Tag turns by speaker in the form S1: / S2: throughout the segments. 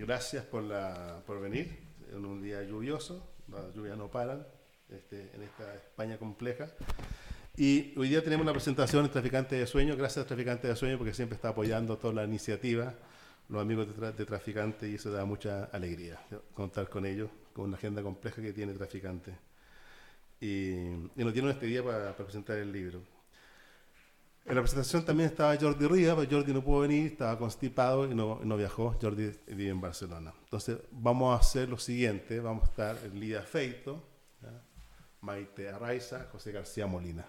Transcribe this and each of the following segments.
S1: gracias por, venir en un día lluvioso, las lluvias no paran este, en esta España compleja. Y hoy día tenemos una presentación de Traficantes de Sueños, gracias a Traficantes de Sueños porque siempre está apoyando toda la iniciativa, los amigos de, Traficantes y eso da mucha alegría contar con ellos, con una agenda compleja que tiene Traficantes. Y, y nos dieron este día para presentar el libro. En la presentación también estaba Jordi Ría, pero Jordi no pudo venir, estaba constipado y no, no viajó. Jordi vive en Barcelona. Entonces, vamos a hacer lo siguiente: vamos a estar en Feito, Maite Arraiza, José García Molina.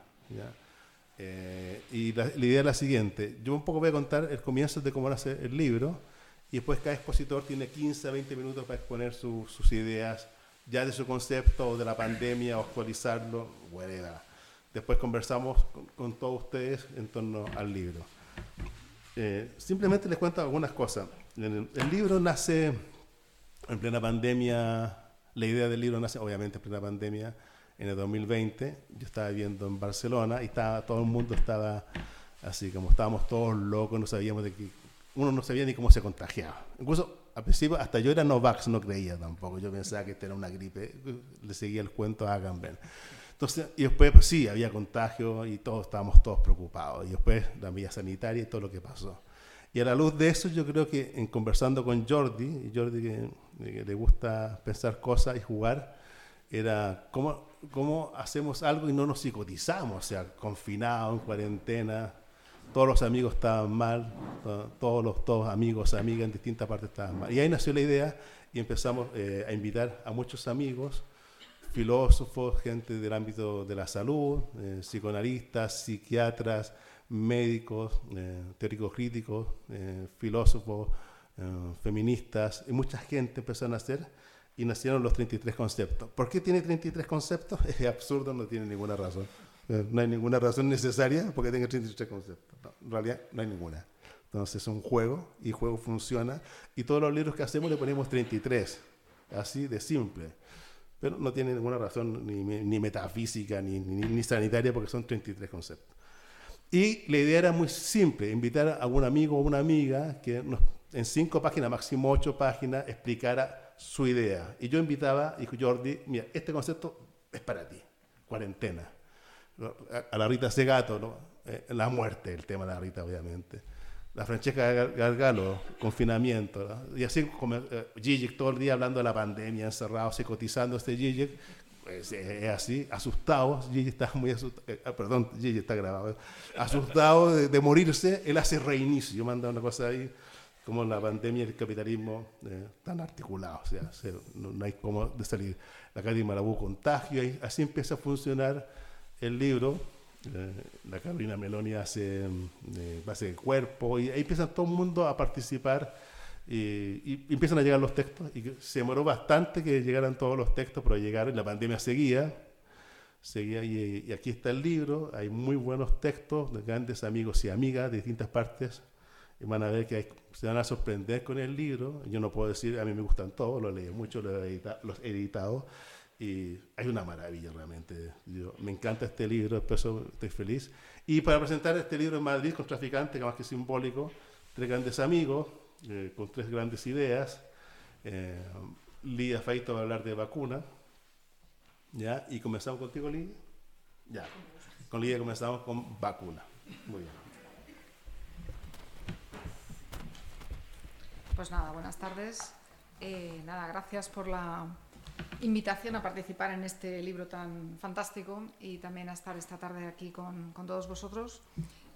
S1: Eh, y la, idea es la siguiente: yo un poco voy a contar el comienzo de cómo nace el libro, y después cada expositor tiene 15 a 20 minutos para exponer sus ideas, ya de su concepto o de la pandemia, o actualizarlo, whatever Después conversamos con, todos ustedes en torno al libro. Eh, simplemente les cuento algunas cosas. El, libro nace en plena pandemia, la idea del libro nace obviamente en plena pandemia en el 2020. Yo estaba viviendo en Barcelona y estaba, todo el mundo estaba así, como estábamos todos locos, no sabíamos de qué, uno no sabía ni cómo se contagiaba. Incluso al principio, hasta yo era Novax, no creía tampoco. Yo pensaba que esto era una gripe, le seguía el cuento a Agamben. Entonces, y después, pues sí, había contagio y todos estábamos todos preocupados. Y después la vía sanitaria y todo lo que pasó. Y a la luz de eso, yo creo que en conversando con Jordi, y Jordi que, le gusta pensar cosas y jugar, era cómo, cómo hacemos algo y no nos psicotizamos, o sea, confinados, en cuarentena, todos los amigos estaban mal, todos los todos amigos, amigas en distintas partes estaban mal. Y ahí nació la idea y empezamos eh, a invitar a muchos amigos filósofos, gente del ámbito de la salud, eh, psicoanalistas, psiquiatras, médicos, eh, teóricos críticos, eh, filósofos, feministas, y mucha gente empezó a nacer y nacieron los 33 conceptos. ¿Por qué tiene 33 conceptos? Es absurdo, no tiene ninguna razón. no hay ninguna razón necesaria porque tenga 33 conceptos. en realidad no hay ninguna. Entonces es un juego y el juego funciona y todos los libros que hacemos le ponemos 33, así de simple pero no tiene ninguna razón ni, ni metafísica ni, ni, sanitaria porque son 33 conceptos. Y la idea era muy simple, invitar a un amigo o una amiga que en cinco páginas, máximo ocho páginas, explicara su idea. Y yo invitaba, y Jordi, mira, este concepto es para ti, cuarentena. A la Rita Segato, ¿no? Eh, la muerte, el tema de la Rita, obviamente la Francesca Gargalo, confinamiento, y así como eh, todo el día hablando de la pandemia, encerrado, psicotizando este Gigi, pues, es así, asustado, Gigi está muy asustado, eh, ah, perdón, Gigi está grabado, asustado de, morirse, él hace reinicio, yo mando una cosa ahí, como la pandemia y el capitalismo eh, están articulados, o sea, no, hay cómo salir. La de Marabú contagio, así empieza a funcionar el libro, eh, la Carolina Meloni hace eh, base de cuerpo y ahí empieza todo el mundo a participar y, empiezan a llegar los textos y se demoró bastante que llegaran todos los textos, pero llegaron, la pandemia seguía, seguía y, aquí está el libro, hay muy buenos textos de grandes amigos y amigas de distintas partes y van a ver que se van a sorprender con el libro, yo no puedo decir, a mí me gustan todos, los leí mucho, los he editado y hay una maravilla realmente. Yo, me encanta este libro, eso estoy feliz. Y para presentar este libro en Madrid con Traficante, que más que simbólico, tres grandes amigos, eh, con tres grandes ideas. Eh, Lía Feito va a hablar de vacuna. ¿Ya? Y comenzamos contigo, Lía. Ya. Con Lía comenzamos con vacuna. Muy bien.
S2: Pues nada, buenas tardes. Eh, nada, gracias por la invitación a participar en este libro tan fantástico y también a estar esta tarde aquí con, con todos vosotros.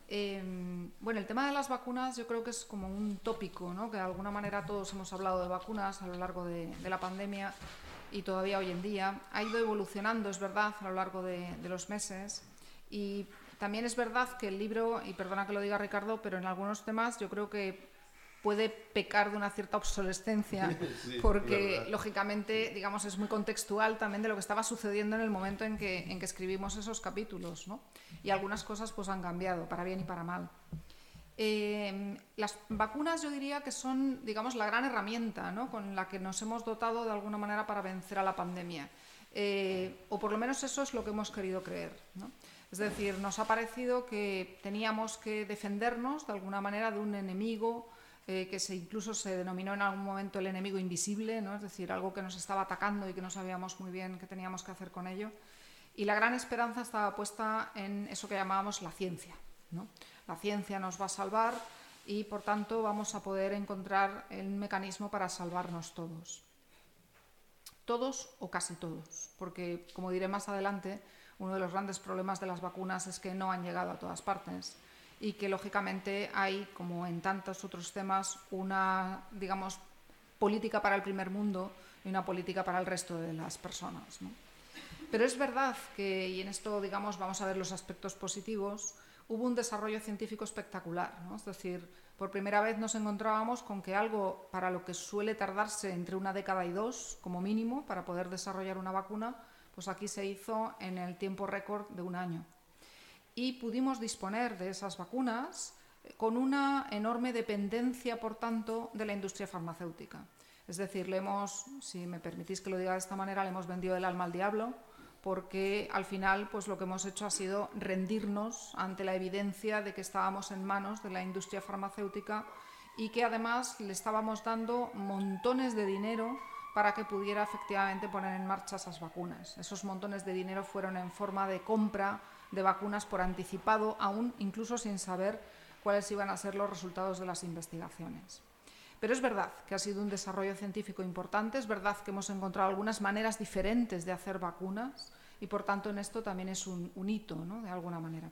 S2: Em, bueno, el tema de las vacunas yo creo que es como un tópico, ¿no? que de alguna manera todos hemos hablado de vacunas a lo largo de, de, la pandemia y todavía hoy en día. Ha ido evolucionando, es verdad, a lo largo de, de los meses y también es verdad que el libro, y perdona que lo diga Ricardo, pero en algunos temas yo creo que puede pecar de una cierta obsolescencia, porque lógicamente, digamos, es muy contextual también de lo que estaba sucediendo en el momento en que, en que escribimos esos capítulos, ¿no? Y algunas cosas pues han cambiado, para bien y para mal. Eh, las vacunas yo diría que son, digamos, la gran herramienta ¿no? con la que nos hemos dotado de alguna manera para vencer a la pandemia. Eh, o por lo menos eso es lo que hemos querido creer. ¿no? Es decir, nos ha parecido que teníamos que defendernos de alguna manera de un enemigo eh, que se, incluso se denominó en algún momento el enemigo invisible, ¿no? es decir, algo que nos estaba atacando y que no sabíamos muy bien qué teníamos que hacer con ello. Y la gran esperanza estaba puesta en eso que llamábamos la ciencia. La ciencia nos va a salvar y, por tanto, vamos a poder encontrar el mecanismo para salvarnos todos. Todos o casi todos, porque, como diré más adelante, uno de los grandes problemas de las vacunas es que no han llegado a todas partes y que lógicamente hay, como en tantos otros temas, una, digamos, política para el primer mundo y una política para el resto de las personas. Pero es verdad que, y en esto, digamos, vamos a ver los aspectos positivos, hubo un desarrollo científico espectacular. Es decir, por primera vez nos encontrábamos con que algo para lo que suele tardarse entre una década y dos, como mínimo, para poder desarrollar una vacuna, pues aquí se hizo en el tiempo récord de un año y pudimos disponer de esas vacunas eh, con una enorme dependencia, por tanto, de la industria farmacéutica. Es decir, le hemos, si me permitís que lo diga de esta manera, le hemos vendido el alma al diablo, porque al final pues lo que hemos hecho ha sido rendirnos ante la evidencia de que estábamos en manos de la industria farmacéutica y que además le estábamos dando montones de dinero para que pudiera efectivamente poner en marcha esas vacunas. Esos montones de dinero fueron en forma de compra de vacunas por anticipado, aún incluso sin saber cuáles iban a ser los resultados de las investigaciones. Pero es verdad que ha sido un desarrollo científico importante, es verdad que hemos encontrado algunas maneras diferentes de hacer vacunas y por tanto en esto también es un, hito, ¿no? de alguna manera.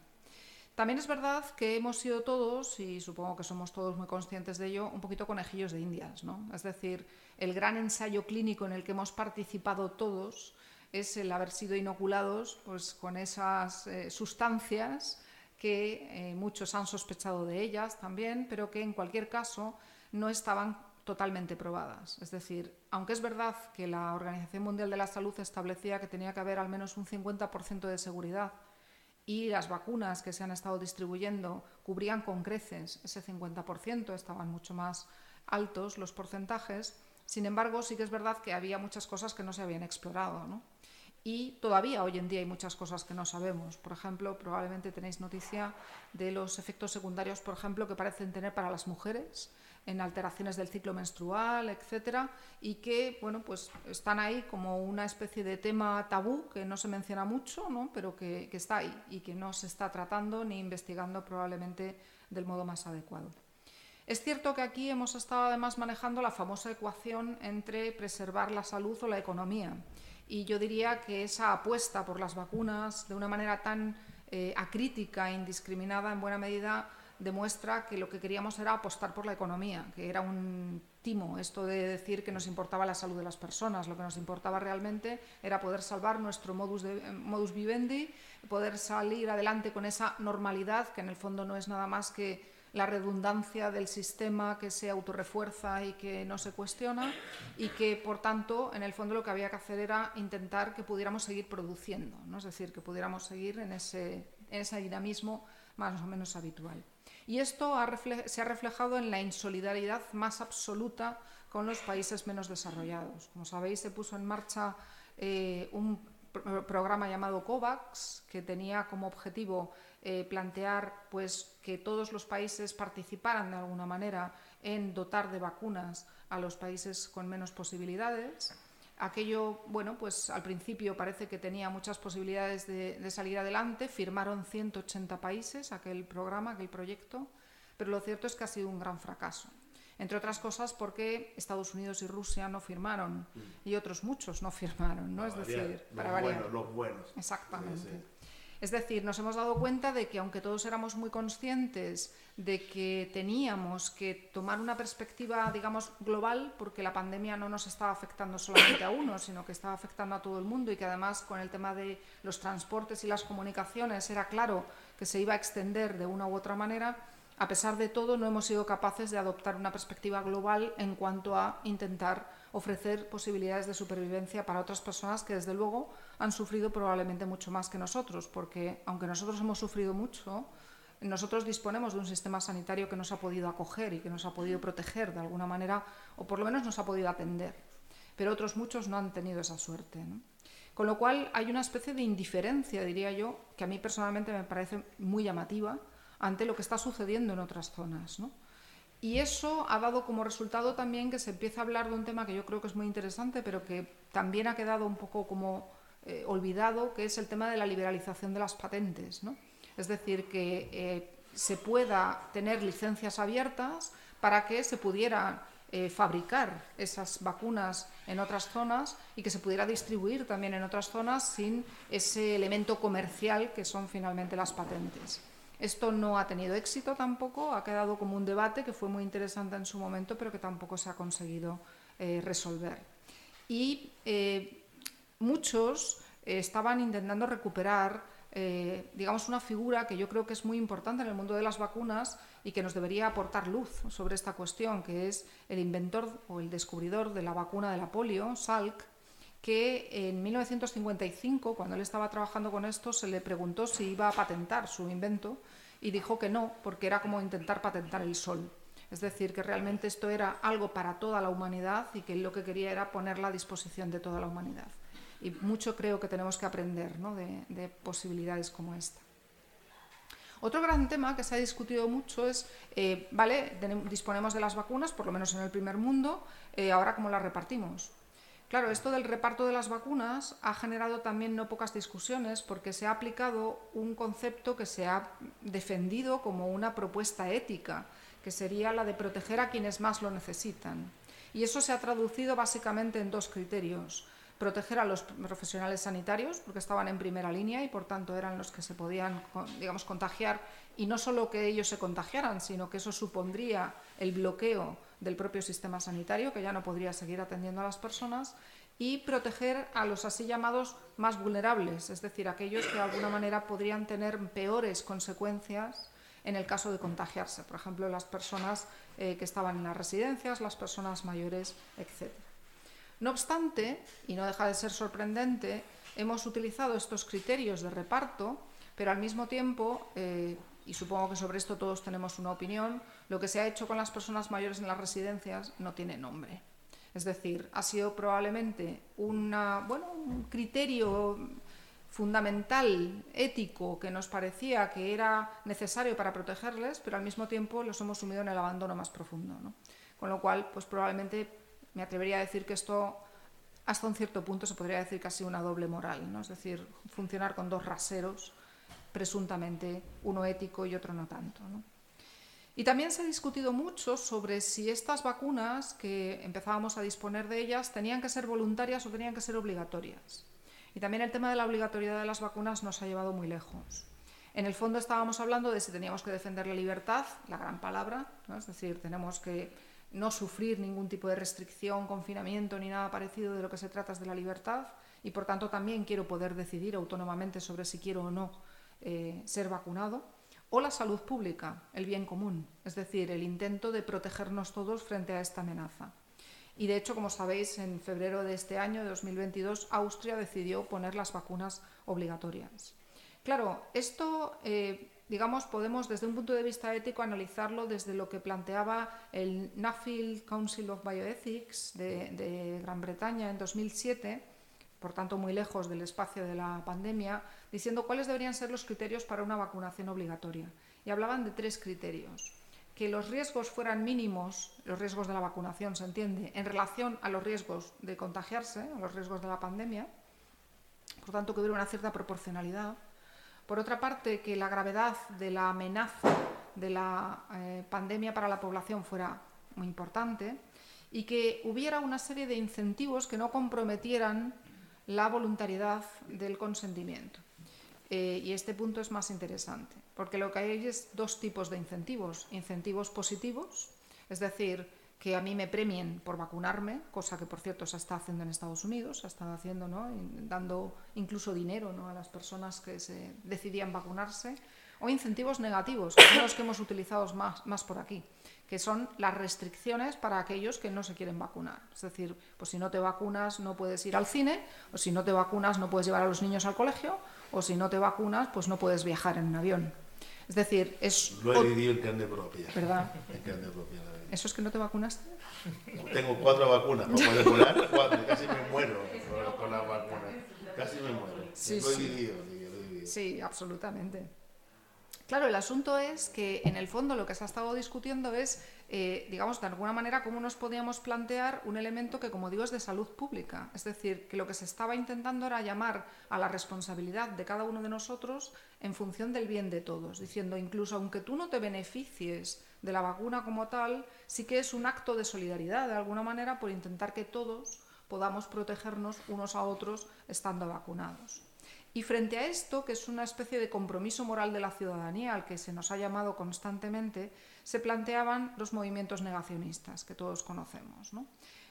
S2: También es verdad que hemos sido todos, y supongo que somos todos muy conscientes de ello, un poquito conejillos de indias. ¿no? Es decir, el gran ensayo clínico en el que hemos participado todos es el haber sido inoculados pues, con esas eh, sustancias que eh, muchos han sospechado de ellas también, pero que en cualquier caso no estaban totalmente probadas. Es decir, aunque es verdad que la Organización Mundial de la Salud establecía que tenía que haber al menos un 50% de seguridad y las vacunas que se han estado distribuyendo cubrían con creces ese 50%, estaban mucho más altos los porcentajes, sin embargo sí que es verdad que había muchas cosas que no se habían explorado. ¿no? Y todavía hoy en día hay muchas cosas que no sabemos. Por ejemplo, probablemente tenéis noticia de los efectos secundarios, por ejemplo, que parecen tener para las mujeres en alteraciones del ciclo menstrual, etcétera, y que bueno, pues están ahí como una especie de tema tabú que no se menciona mucho, ¿no? pero que, que está ahí y que no se está tratando ni investigando probablemente del modo más adecuado. Es cierto que aquí hemos estado además manejando la famosa ecuación entre preservar la salud o la economía. Y yo diría que esa apuesta por las vacunas de una manera tan eh, acrítica e indiscriminada en buena medida demuestra que lo que queríamos era apostar por la economía, que era un timo esto de decir que nos importaba la salud de las personas. Lo que nos importaba realmente era poder salvar nuestro modus, de, modus vivendi, poder salir adelante con esa normalidad, que en el fondo no es nada más que la redundancia del sistema que se autorrefuerza y que no se cuestiona y que, por tanto, en el fondo lo que había que hacer era intentar que pudiéramos seguir produciendo, ¿no? es decir, que pudiéramos seguir en ese, en ese dinamismo más o menos habitual. Y esto se ha reflejado en la insolidaridad más absoluta con los países menos desarrollados. Como sabéis, se puso en marcha eh, un programa llamado COVAX, que tenía como objetivo eh, plantear pues, que todos los países participaran de alguna manera en dotar de vacunas a los países con menos posibilidades. Aquello, bueno, pues al principio parece que tenía muchas posibilidades de, de salir adelante. Firmaron 180 países aquel programa, aquel proyecto, pero lo cierto es que ha sido un gran fracaso entre otras cosas porque Estados Unidos y Rusia no firmaron mm. y otros muchos no firmaron, ¿no? es decir,
S1: para variar. los buenos.
S2: Exactamente. Es decir, nos hemos dado cuenta de que aunque todos éramos muy conscientes de que teníamos que tomar una perspectiva, digamos, global, porque la pandemia no nos estaba afectando solamente a uno, sino que estaba afectando a todo el mundo y que además con el tema de los transportes y las comunicaciones era claro que se iba a extender de una u otra manera, a pesar de todo, no hemos sido capaces de adoptar una perspectiva global en cuanto a intentar ofrecer posibilidades de supervivencia para otras personas que, desde luego, han sufrido probablemente mucho más que nosotros, porque aunque nosotros hemos sufrido mucho, nosotros disponemos de un sistema sanitario que nos ha podido acoger y que nos ha podido proteger de alguna manera, o por lo menos nos ha podido atender. Pero otros muchos no han tenido esa suerte. Con lo cual hay una especie de indiferencia, diría yo, que a mí personalmente me parece muy llamativa ante lo que está sucediendo en otras zonas. Y eso ha dado como resultado también que se empieza a hablar de un tema que yo creo que es muy interesante, pero que también ha quedado un poco como eh, olvidado, que es el tema de la liberalización de las patentes. Es decir, que eh, se pueda tener licencias abiertas para que se pudiera eh, fabricar esas vacunas en otras zonas y que se pudiera distribuir también en otras zonas sin ese elemento comercial que son finalmente las patentes. Esto no ha tenido éxito tampoco, ha quedado como un debate que fue muy interesante en su momento, pero que tampoco se ha conseguido resolver. Y muchos eh, estaban intentando recuperar, digamos, una figura que yo creo que es muy importante en el mundo de las vacunas y que nos debería aportar luz sobre esta cuestión, que es el inventor o el descubridor de la vacuna de la polio, Salk, que en 1955, cuando él estaba trabajando con esto, se le preguntó si iba a patentar su invento y dijo que no, porque era como intentar patentar el sol. Es decir, que realmente esto era algo para toda la humanidad y que él lo que quería era ponerla a disposición de toda la humanidad. Y mucho creo que tenemos que aprender de, posibilidades como esta. Otro gran tema que se ha discutido mucho es, eh, vale, disponemos de las vacunas, por lo menos en el primer mundo, eh, ahora cómo las repartimos. Claro, esto del reparto de las vacunas ha generado también no pocas discusiones porque se ha aplicado un concepto que se ha defendido como una propuesta ética, que sería la de proteger a quienes más lo necesitan. Y eso se ha traducido básicamente en dos criterios. Proteger a los profesionales sanitarios, porque estaban en primera línea y por tanto eran los que se podían digamos, contagiar, y no solo que ellos se contagiaran, sino que eso supondría el bloqueo del propio sistema sanitario, que ya no podría seguir atendiendo a las personas, y proteger a los así llamados más vulnerables, es decir, aquellos que de alguna manera podrían tener peores consecuencias en el caso de contagiarse, por ejemplo, las personas eh, que estaban en las residencias, las personas mayores, etc. No obstante, y no deja de ser sorprendente, hemos utilizado estos criterios de reparto, pero al mismo tiempo eh, y supongo que sobre esto todos tenemos una opinión, lo que se ha hecho con las personas mayores en las residencias no tiene nombre. Es decir, ha sido probablemente una, bueno, un criterio fundamental, ético, que nos parecía que era necesario para protegerles, pero al mismo tiempo los hemos sumido en el abandono más profundo. Con lo cual, pues probablemente me atrevería a decir que esto, hasta un cierto punto, se podría decir casi una doble moral, ¿no? es decir, funcionar con dos raseros presuntamente uno ético y otro no tanto. Y también se ha discutido mucho sobre si estas vacunas, que empezábamos a disponer de ellas, tenían que ser voluntarias o tenían que ser obligatorias. Y también el tema de la obligatoriedad de las vacunas nos ha llevado muy lejos. En el fondo estábamos hablando de si teníamos que defender la libertad, la gran palabra, es decir, tenemos que no sufrir ningún tipo de restricción, confinamiento ni nada parecido, de lo que se trata es de la libertad y por tanto también quiero poder decidir autónomamente sobre si quiero o no eh, ser vacunado, o la salud pública, el bien común, es decir, el intento de protegernos todos frente a esta amenaza. Y de hecho, como sabéis, en febrero de este año, de 2022, Austria decidió poner las vacunas obligatorias. Claro, esto, eh, digamos, podemos desde un punto de vista ético analizarlo desde lo que planteaba el Nuffield Council of Bioethics de, de Gran Bretaña en 2007 por tanto muy lejos del espacio de la pandemia, diciendo cuáles deberían ser los criterios para una vacunación obligatoria. Y hablaban de tres criterios. Que los riesgos fueran mínimos, los riesgos de la vacunación se entiende, en relación a los riesgos de contagiarse, a los riesgos de la pandemia. Por tanto, que hubiera una cierta proporcionalidad. Por otra parte, que la gravedad de la amenaza de la eh, pandemia para la población fuera muy importante y que hubiera una serie de incentivos que no comprometieran la voluntariedad del consentimiento. Eh, y este punto es más interesante, porque lo que hay es dos tipos de incentivos. Incentivos positivos, es decir, que a mí me premien por vacunarme, cosa que por cierto se está haciendo en Estados Unidos, se está haciendo, ¿no? dando incluso dinero ¿no? a las personas que se decidían vacunarse, o incentivos negativos, que son los que hemos utilizado más, más por aquí que son las restricciones para aquellos que no se quieren vacunar. Es decir, pues si no te vacunas no puedes ir al cine, o si no te vacunas no puedes llevar a los niños al colegio, o si no te vacunas pues no puedes viajar en un avión. Es decir, es...
S1: Lo he vivido el carne propia.
S2: ¿Verdad? El propia. ¿Eso es que no te vacunaste?
S1: Tengo cuatro vacunas, puedo vacunar cuatro, casi me muero con las vacunas. Casi me muero.
S2: Sí,
S1: lo he vivido,
S2: Sí, absolutamente. Claro, el asunto es que en el fondo lo que se ha estado discutiendo es, eh, digamos, de alguna manera, cómo nos podíamos plantear un elemento que, como digo, es de salud pública. Es decir, que lo que se estaba intentando era llamar a la responsabilidad de cada uno de nosotros en función del bien de todos, diciendo, incluso aunque tú no te beneficies de la vacuna como tal, sí que es un acto de solidaridad, de alguna manera, por intentar que todos podamos protegernos unos a otros estando vacunados. Y frente a esto, que es una especie de compromiso moral de la ciudadanía al que se nos ha llamado constantemente, se planteaban los movimientos negacionistas, que todos conocemos.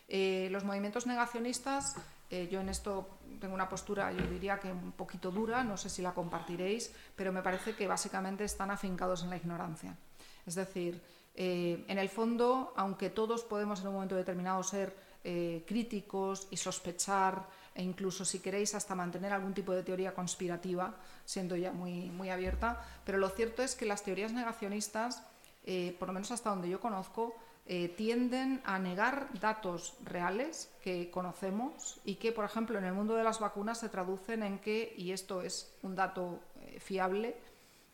S2: Eh, los movimientos negacionistas, eh, yo en esto tengo una postura, yo diría que un poquito dura, no sé si la compartiréis, pero me parece que básicamente están afincados en la ignorancia. Es decir, eh, en el fondo, aunque todos podemos en un momento determinado ser críticos y sospechar, e incluso si queréis hasta mantener algún tipo de teoría conspirativa, siendo ya muy, muy abierta, pero lo cierto es que las teorías negacionistas, eh, por lo menos hasta donde yo conozco, eh, tienden a negar datos reales que conocemos y que, por ejemplo, en el mundo de las vacunas se traducen en que, y esto es un dato eh, fiable,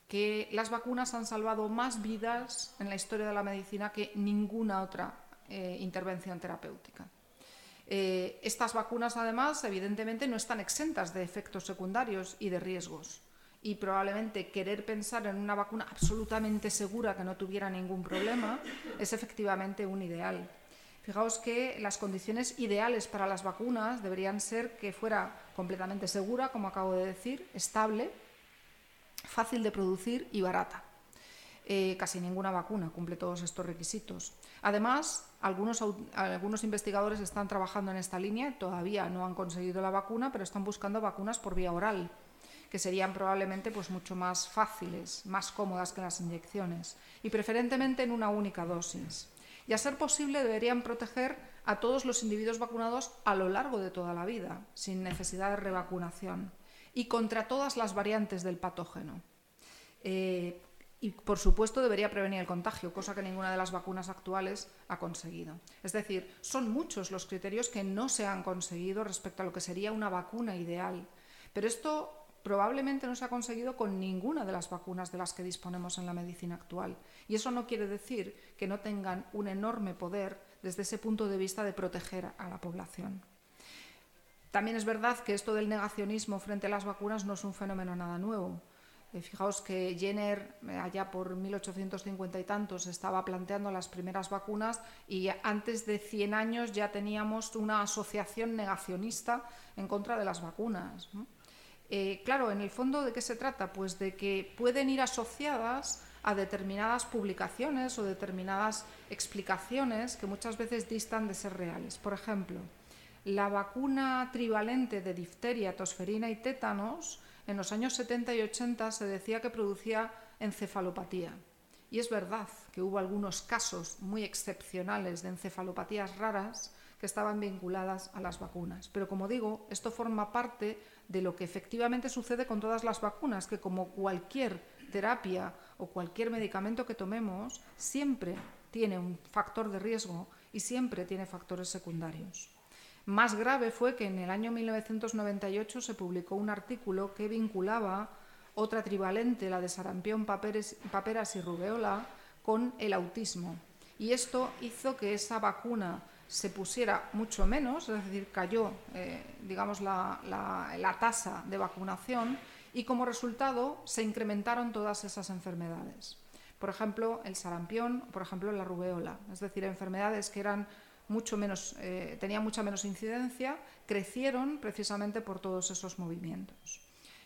S2: que las vacunas han salvado más vidas en la historia de la medicina que ninguna otra intervención terapéutica. Eh, estas vacunas, además, evidentemente no están exentas de efectos secundarios y de riesgos. Y probablemente querer pensar en una vacuna absolutamente segura que no tuviera ningún problema es efectivamente un ideal. Fijaos que las condiciones ideales para las vacunas deberían ser que fuera completamente segura, como acabo de decir, estable, fácil de producir y barata. Eh, casi ninguna vacuna cumple todos estos requisitos. Además, algunos, algunos investigadores están trabajando en esta línea, todavía no han conseguido la vacuna, pero están buscando vacunas por vía oral, que serían probablemente pues, mucho más fáciles, más cómodas que las inyecciones, y preferentemente en una única dosis. Y a ser posible deberían proteger a todos los individuos vacunados a lo largo de toda la vida, sin necesidad de revacunación, y contra todas las variantes del patógeno. Eh, y, por supuesto, debería prevenir el contagio, cosa que ninguna de las vacunas actuales ha conseguido. Es decir, son muchos los criterios que no se han conseguido respecto a lo que sería una vacuna ideal. Pero esto probablemente no se ha conseguido con ninguna de las vacunas de las que disponemos en la medicina actual. Y eso no quiere decir que no tengan un enorme poder desde ese punto de vista de proteger a la población. También es verdad que esto del negacionismo frente a las vacunas no es un fenómeno nada nuevo. Eh, fijaos que Jenner, eh, allá por 1850 y tantos, estaba planteando las primeras vacunas y antes de 100 años ya teníamos una asociación negacionista en contra de las vacunas. Eh, claro, en el fondo, ¿de qué se trata? Pues de que pueden ir asociadas a determinadas publicaciones o determinadas explicaciones que muchas veces distan de ser reales. Por ejemplo, la vacuna trivalente de difteria, tosferina y tétanos en los años 70 y 80 se decía que producía encefalopatía. Y es verdad que hubo algunos casos muy excepcionales de encefalopatías raras que estaban vinculadas a las vacunas. Pero como digo, esto forma parte de lo que efectivamente sucede con todas las vacunas, que como cualquier terapia o cualquier medicamento que tomemos, siempre tiene un factor de riesgo y siempre tiene factores secundarios. Más grave fue que en el año 1998 se publicó un artículo que vinculaba otra trivalente, la de sarampión, paperas y rubeola, con el autismo. Y esto hizo que esa vacuna se pusiera mucho menos, es decir, cayó eh, digamos, la, la tasa de vacunación y como resultado se incrementaron todas esas enfermedades. Por ejemplo, el sarampión, por ejemplo, la rubeola, es decir, enfermedades que eran mucho menos, eh, tenía mucha menos incidencia, crecieron precisamente por todos esos movimientos.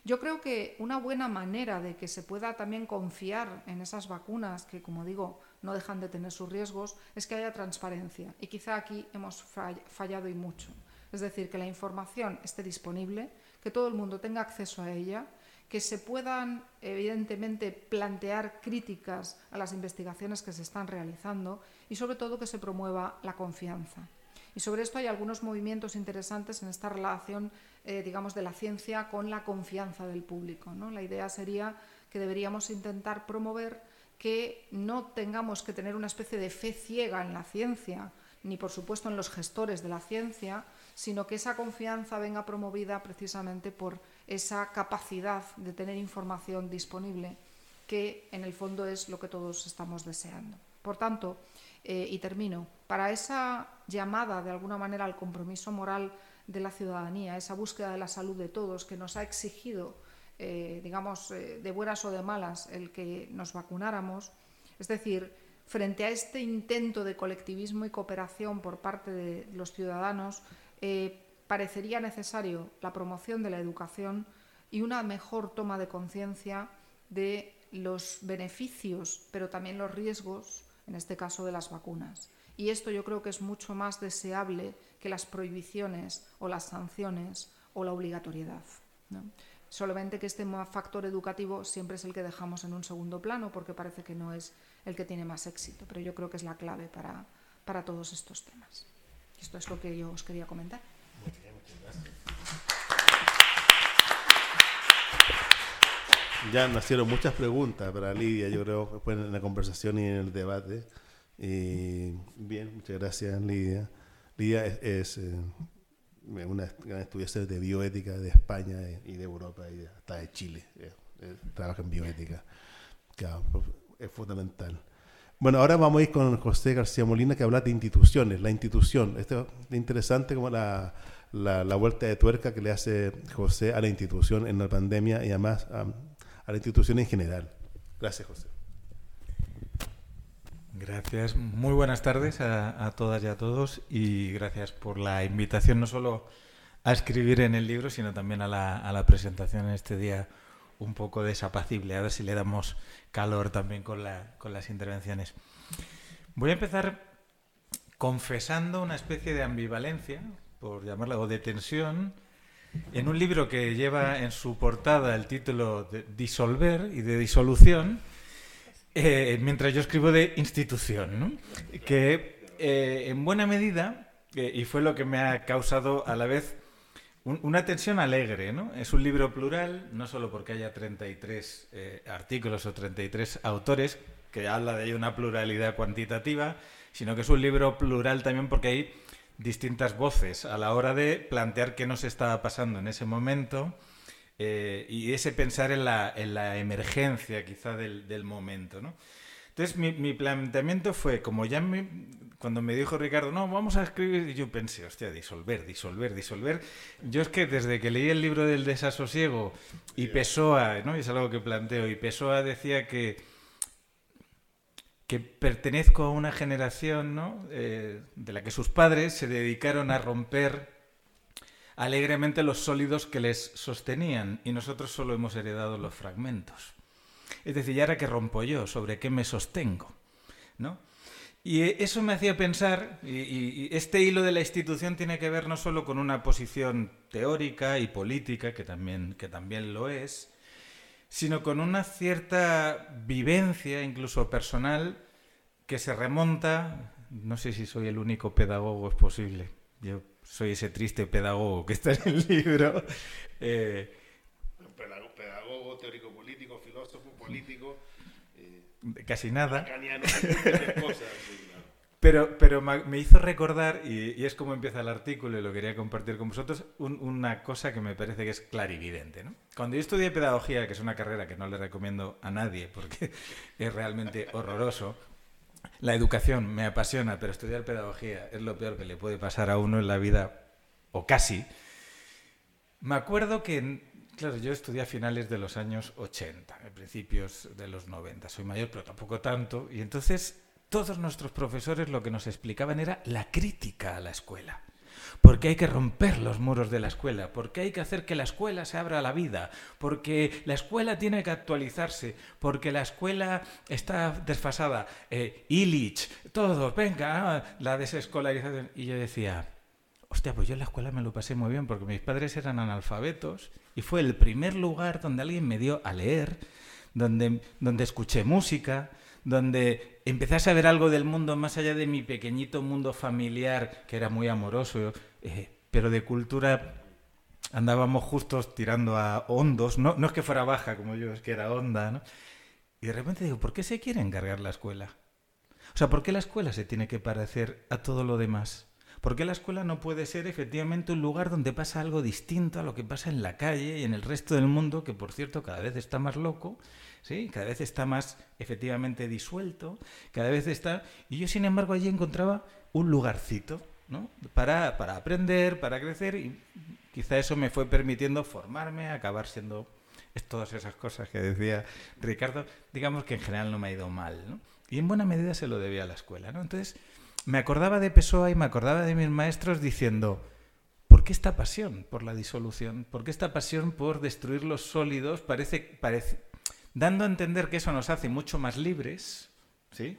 S2: Yo creo que una buena manera de que se pueda también confiar en esas vacunas, que como digo, no dejan de tener sus riesgos, es que haya transparencia. Y quizá aquí hemos fallado y mucho. Es decir, que la información esté disponible, que todo el mundo tenga acceso a ella que se puedan, evidentemente, plantear críticas a las investigaciones que se están realizando y, sobre todo, que se promueva la confianza. Y sobre esto hay algunos movimientos interesantes en esta relación, eh, digamos, de la ciencia con la confianza del público. ¿no? La idea sería que deberíamos intentar promover que no tengamos que tener una especie de fe ciega en la ciencia, ni por supuesto en los gestores de la ciencia, sino que esa confianza venga promovida precisamente por esa capacidad de tener información disponible que en el fondo es lo que todos estamos deseando. Por tanto, eh, y termino, para esa llamada de alguna manera al compromiso moral de la ciudadanía, esa búsqueda de la salud de todos que nos ha exigido, eh, digamos, eh, de buenas o de malas, el que nos vacunáramos, es decir, frente a este intento de colectivismo y cooperación por parte de los ciudadanos, parecería necesario la promoción de la educación y una mejor toma de conciencia de los beneficios, pero también los riesgos, en este caso de las vacunas. Y esto yo creo que es mucho más deseable que las prohibiciones o las sanciones o la obligatoriedad. Solamente que este factor educativo siempre es el que dejamos en un segundo plano porque parece que no es el que tiene más éxito, pero yo creo que es la clave para, para todos estos temas. Esto es lo que yo os quería comentar.
S1: Ya nacieron muchas preguntas para Lidia, yo creo, en la conversación y en el debate. Y bien, muchas gracias Lidia. Lidia es, eh, una gran estudiante de bioética de España y de Europa y hasta de Chile. Eh, eh, trabaja en bioética, que es fundamental. Bueno, ahora vamos a ir con José García Molina que habla de instituciones, la institución. Esto es interesante como la, la, vuelta de tuerca que le hace José a la institución en la pandemia y además a, la institución en general. Gracias, José.
S3: Gracias. Muy buenas tardes a, todas y a todos y gracias por la invitación no solo a escribir en el libro, sino también a la, a la presentación en este día un poco desapacible. A ver si le damos calor también con, la, con las intervenciones. Voy a empezar confesando una especie de ambivalencia, por llamarla, o de tensión, en un libro que lleva en su portada el título de Disolver y de disolución, eh, mientras yo escribo de institución, que eh, en buena medida, eh, y fue lo que me ha causado a la vez una tensión alegre, ¿no? Es un libro plural, no solo porque haya 33 artículos o 33 autores, que habla de una pluralidad cuantitativa, sino que es un libro plural también porque hay distintas voces a la hora de plantear qué nos estaba pasando en ese momento eh, y ese pensar en la, en la emergencia quizá del, del momento. ¿no? Entonces mi, mi, planteamiento fue, como ya me, cuando me dijo Ricardo, no, vamos a escribir, yo pensé, hostia, disolver, disolver, disolver. Yo es que desde que leí el libro del desasosiego y Pessoa, ¿no? y es algo que planteo, y Pessoa decía que que pertenezco a una generación ¿no? Eh, de la que sus padres se dedicaron a romper alegremente los sólidos que les sostenían y nosotros solo hemos heredado los fragmentos. Es decir, ¿y ahora qué rompo yo? ¿Sobre qué me sostengo? ¿No? Y eso me hacía pensar, y, y, este hilo de la institución tiene que ver no solo con una posición teórica y política, que también, que también lo es, sino con una cierta vivencia, incluso personal, que se remonta, no sé si soy el único pedagogo, es posible, yo soy ese triste pedagogo que está en el libro.
S1: Eh, pedagogo, teórico político, filósofo político.
S3: Eh, casi nada. Pero, pero me hizo recordar, y, es como empieza el artículo y lo quería compartir con vosotros, una cosa que me parece que es clarividente. ¿no? Cuando yo estudié pedagogía, que es una carrera que no le recomiendo a nadie porque es realmente horroroso, la educación me apasiona, pero estudiar pedagogía es lo peor que le puede pasar a uno en la vida, o casi. Me acuerdo que, claro, yo estudié a finales de los años 80, a principios de los 90. Soy mayor, pero tampoco tanto. Y entonces todos nuestros profesores lo que nos explicaban era la crítica a la escuela. Porque hay que romper los muros de la escuela, porque hay que hacer que la escuela se abra a la vida, porque la escuela tiene que actualizarse, porque la escuela está desfasada. Eh, Illich, todos, venga, ah, la desescolarización. Y yo decía, hostia, pues yo en la escuela me lo pasé muy bien porque mis padres eran analfabetos y fue el primer lugar donde alguien me dio a leer, donde, donde escuché música, donde empecé a saber algo del mundo más allá de mi pequeñito mundo familiar, que era muy amoroso, eh, pero de cultura andábamos justos tirando a hondos, no, no es que fuera baja como yo, es que era honda, ¿no? Y de repente digo, ¿por qué se quiere encargar la escuela? O sea, ¿por qué la escuela se tiene que parecer a todo lo demás? ¿Por qué la escuela no puede ser efectivamente un lugar donde pasa algo distinto a lo que pasa en la calle y en el resto del mundo, que por cierto cada vez está más loco, ¿sí? cada vez está más efectivamente disuelto, cada vez está... Y yo sin embargo allí encontraba un lugarcito ¿no? para, para aprender, para crecer y quizá eso me fue permitiendo formarme, acabar siendo todas esas cosas que decía Ricardo, digamos que en general no me ha ido mal, ¿no? Y en buena medida se lo debía a la escuela, ¿no? Entonces, me acordaba de Pessoa y me acordaba de mis maestros diciendo, ¿por qué esta pasión por la disolución? ¿Por qué esta pasión por destruir los sólidos? Parece, parece, dando a entender que eso nos hace mucho más libres, ¿sí?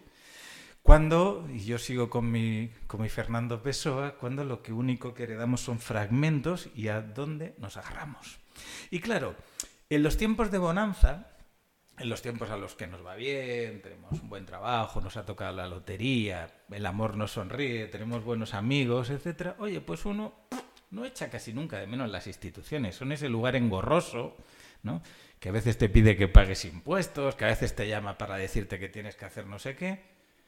S3: Cuando, y yo sigo con mi, con mi Fernando Pessoa, cuando lo único que heredamos son fragmentos y a dónde nos agarramos. Y claro, en los tiempos de bonanza, en los tiempos a los que nos va bien, tenemos un buen trabajo, nos ha tocado la lotería, el amor nos sonríe, tenemos buenos amigos, etcétera, oye, pues uno no echa casi nunca de menos las instituciones, son ese lugar engorroso, ¿no? Que a veces te pide que pagues impuestos, que a veces te llama para decirte que tienes que hacer no sé qué.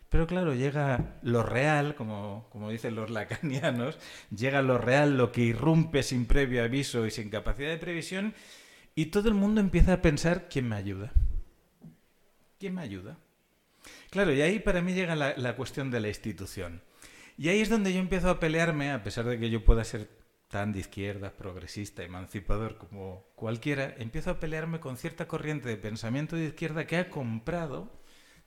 S3: Pero claro, llega lo real, como, como dicen los lacanianos, llega lo real, lo que irrumpe sin previo aviso y sin capacidad de previsión, y todo el mundo empieza a pensar, ¿quién me ayuda? ¿Quién me ayuda? Claro, y ahí para mí llega la, cuestión de la institución. Y ahí es donde yo empiezo a pelearme, a pesar de que yo pueda ser tan de izquierda, progresista, emancipador como cualquiera, empiezo a pelearme con cierta corriente de pensamiento de izquierda que ha comprado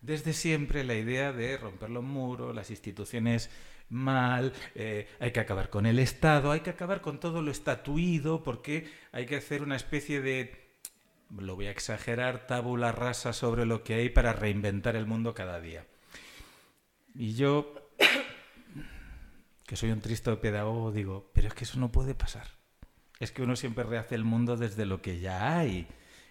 S3: desde siempre la idea de romper los muros, las instituciones mal, eh, hay que acabar con el Estado, hay que acabar con todo lo estatuido, porque hay que hacer una especie de, lo voy a exagerar, tabula rasa sobre lo que hay para reinventar el mundo cada día. Y yo, que soy un triste pedagogo, digo, pero es que eso no puede pasar. Es que uno siempre rehace el mundo desde lo que ya hay.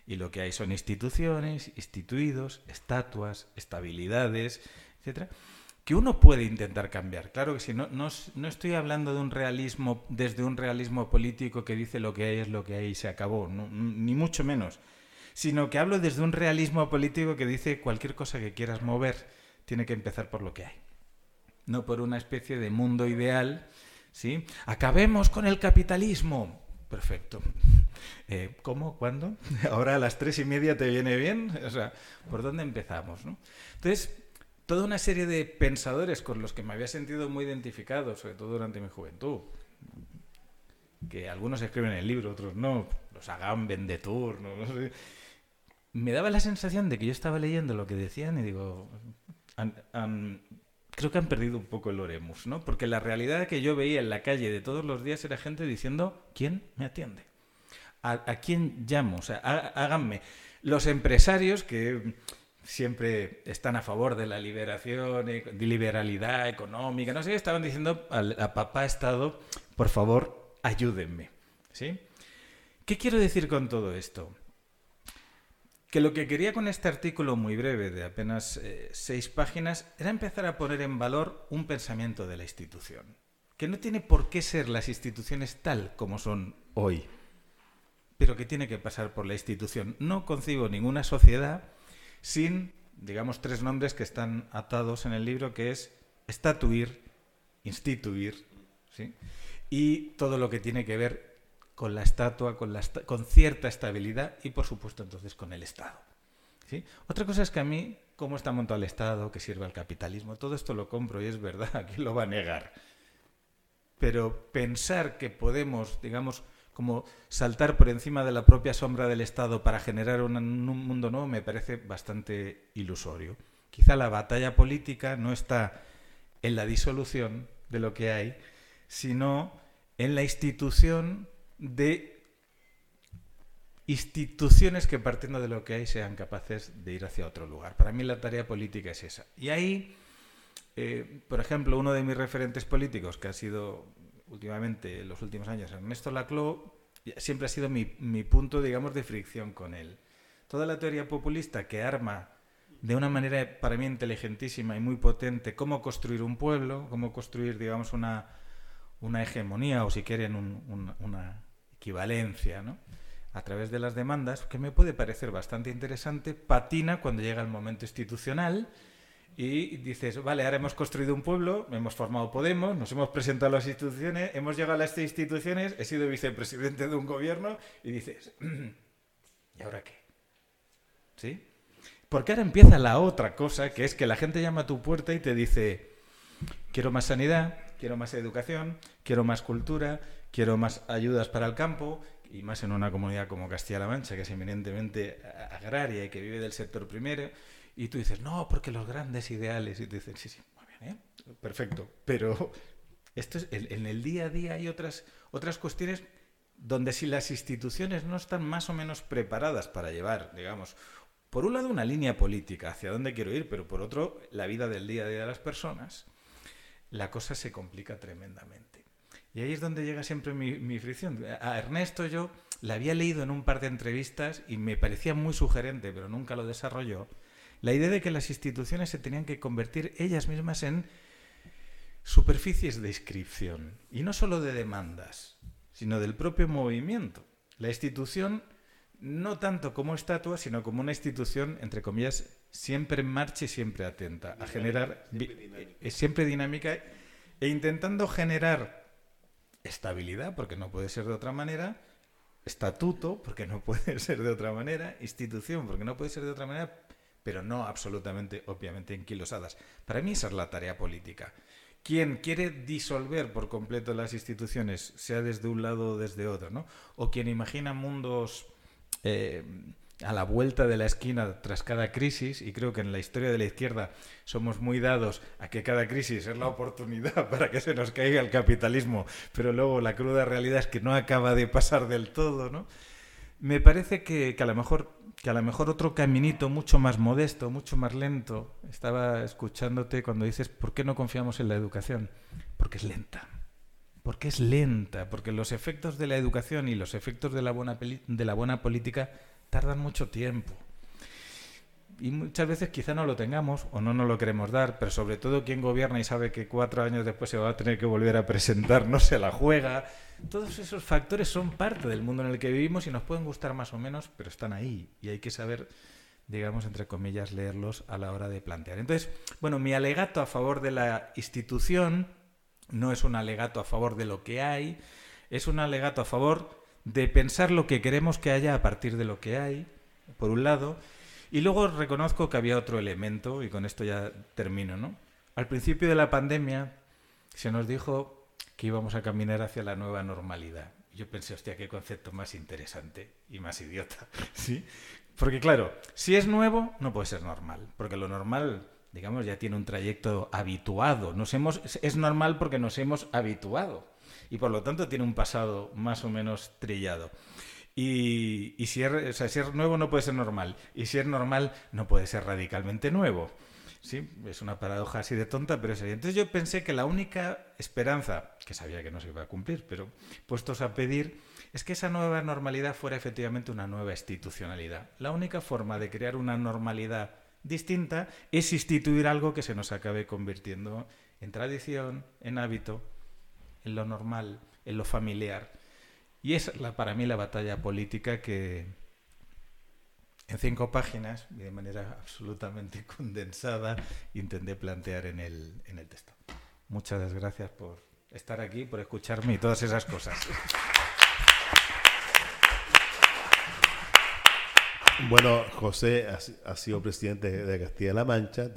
S3: Y lo que hay son instituciones, instituidos, estatuas, estabilidades, etcétera que uno puede intentar cambiar. Claro que sí, no, no, estoy hablando de un realismo desde un realismo político que dice lo que hay es lo que hay y se acabó, ni mucho menos, sino que hablo desde un realismo político que dice cualquier cosa que quieras mover tiene que empezar por lo que hay, no por una especie de mundo ideal, ¿sí? Acabemos con el capitalismo. Perfecto. Eh, ¿Cómo? ¿Cuándo? Ahora a las tres y media te viene bien. O sea, ¿por dónde empezamos? ¿no? Entonces, toda una serie de pensadores con los que me había sentido muy identificado, sobre todo durante mi juventud. Que algunos escriben en el libro, otros no, los hagan Vendetur, no, no sé. Me daba la sensación de que yo estaba leyendo lo que decían y digo, creo que han perdido un poco el Oremus, ¿no? Porque la realidad que yo veía en la calle de todos los días era gente diciendo, ¿quién me atiende? ¿A, a quién llamo? O sea, háganme. Los empresarios que siempre están a favor de la liberación, de liberalidad económica, no sé, estaban diciendo a, papá Estado, por favor, ayúdenme. ¿Sí? ¿Qué quiero decir con todo esto? Que lo que quería con este artículo muy breve, de apenas eh, seis páginas, era empezar a poner en valor un pensamiento de la institución, que no tiene por qué ser las instituciones tal como son hoy, pero que tiene que pasar por la institución. No concibo ninguna sociedad sin, digamos, tres nombres que están atados en el libro, que es estatuir, instituir, ¿sí? y todo lo que tiene que ver con la estatua, con, cierta estabilidad y, por supuesto, entonces con el Estado. Otra cosa es que a mí, cómo está montado el Estado, que sirve al capitalismo, todo esto lo compro y es verdad, ¿quién lo va a negar? Pero pensar que podemos, digamos, como saltar por encima de la propia sombra del Estado para generar un, mundo nuevo me parece bastante ilusorio. Quizá la batalla política no está en la disolución de lo que hay, sino en la institución de instituciones que partiendo de lo que hay sean capaces de ir hacia otro lugar. Para mí la tarea política es esa. Y ahí, eh, por ejemplo, uno de mis referentes políticos, que ha sido últimamente, en los últimos años, Ernesto Laclau, siempre ha sido mi, punto, digamos, de fricción con él. Toda la teoría populista que arma de una manera para mí inteligentísima y muy potente cómo construir un pueblo, cómo construir, digamos, una, una hegemonía o si quieren una equivalencia, ¿no? A través de las demandas, que me puede parecer bastante interesante, patina cuando llega el momento institucional Y dices, vale, ahora hemos construido un pueblo, hemos formado Podemos, nos hemos presentado a las instituciones, hemos llegado a las instituciones, he sido vicepresidente de un gobierno y dices, ¿y ahora qué? ¿Sí? Porque ahora empieza la otra cosa, que es que la gente llama a tu puerta y te dice, quiero más sanidad, quiero más educación, quiero más cultura, quiero más ayudas para el campo, y más en una comunidad como Castilla-La Mancha, que es eminentemente agraria y que vive del sector primero, y tú dices, no, porque los grandes ideales, y tú dices, sí, sí, muy bien, ¿eh? perfecto, pero esto es, en, el día a día hay otras, otras cuestiones donde si las instituciones no están más o menos preparadas para llevar, digamos, por un lado una línea política, hacia dónde quiero ir, pero por otro la vida del día a día de las personas, la cosa se complica tremendamente. Y ahí es donde llega siempre mi, fricción. A Ernesto yo le había leído en un par de entrevistas y me parecía muy sugerente, pero nunca lo desarrolló, la idea de que las instituciones se tenían que convertir ellas mismas en superficies de inscripción, y no solo de demandas, sino del propio movimiento. La institución, no tanto como estatua, sino como una institución, entre comillas, siempre en marcha y siempre atenta, a generar, siempre siempre dinámica e intentando generar estabilidad, porque no puede ser de otra manera, estatuto, porque no puede ser de otra manera, institución, porque no puede ser de otra manera, pero no absolutamente, obviamente, enquilosadas. Para mí esa es la tarea política. Quien quiere disolver por completo las instituciones, sea desde un lado o desde otro, ¿no? O quien imagina mundos eh, a la vuelta de la esquina tras cada crisis, y creo que en la historia de la izquierda somos muy dados a que cada crisis es la oportunidad para que se nos caiga el capitalismo, pero luego la cruda realidad es que no acaba de pasar del todo, ¿no? Me parece que, a lo mejor que a lo mejor otro caminito mucho más modesto, mucho más lento. Estaba escuchándote cuando dices, ¿por qué no confiamos en la educación? Porque es lenta. Porque es lenta, porque los efectos de la educación y los efectos de la buena, de la buena política tardan mucho tiempo. Y muchas veces quizá no lo tengamos o no nos lo queremos dar, pero sobre todo quien gobierna y sabe que cuatro años después se va a tener que volver a presentar, no se la juega. Todos esos factores son parte del mundo en el que vivimos y nos pueden gustar más o menos, pero están ahí y hay que saber, digamos, entre comillas, leerlos a la hora de plantear. Entonces, bueno, mi alegato a favor de la institución no es un alegato a favor de lo que hay, es un alegato a favor de pensar lo que queremos que haya a partir de lo que hay, por un lado, y luego reconozco que había otro elemento, y con esto ya termino, ¿no? Al principio de la pandemia se nos dijo que íbamos a caminar hacia la nueva normalidad. Yo pensé, hostia, qué concepto más interesante y más idiota, ¿sí? Porque claro, si es nuevo, no puede ser normal, porque lo normal, digamos, ya tiene un trayecto habituado. Nos hemos, es normal porque nos hemos habituado y por lo tanto tiene un pasado más o menos trillado. Y, si, es, nuevo no puede ser normal. Y si es normal no puede ser radicalmente nuevo. Sí, es una paradoja así de tonta, pero es así. Entonces yo pensé que la única esperanza, que sabía que no se iba a cumplir, pero puestos a pedir, es que esa nueva normalidad fuera efectivamente una nueva institucionalidad. La única forma de crear una normalidad distinta es instituir algo que se nos acabe convirtiendo en tradición, en hábito, en lo normal, en lo familiar. Y es la, para mí la batalla política que en cinco páginas, de manera absolutamente condensada, intenté plantear en el, en el texto. Muchas gracias por estar aquí, por escucharme y todas esas cosas.
S1: Bueno, José ha, sido presidente de Castilla-La Mancha,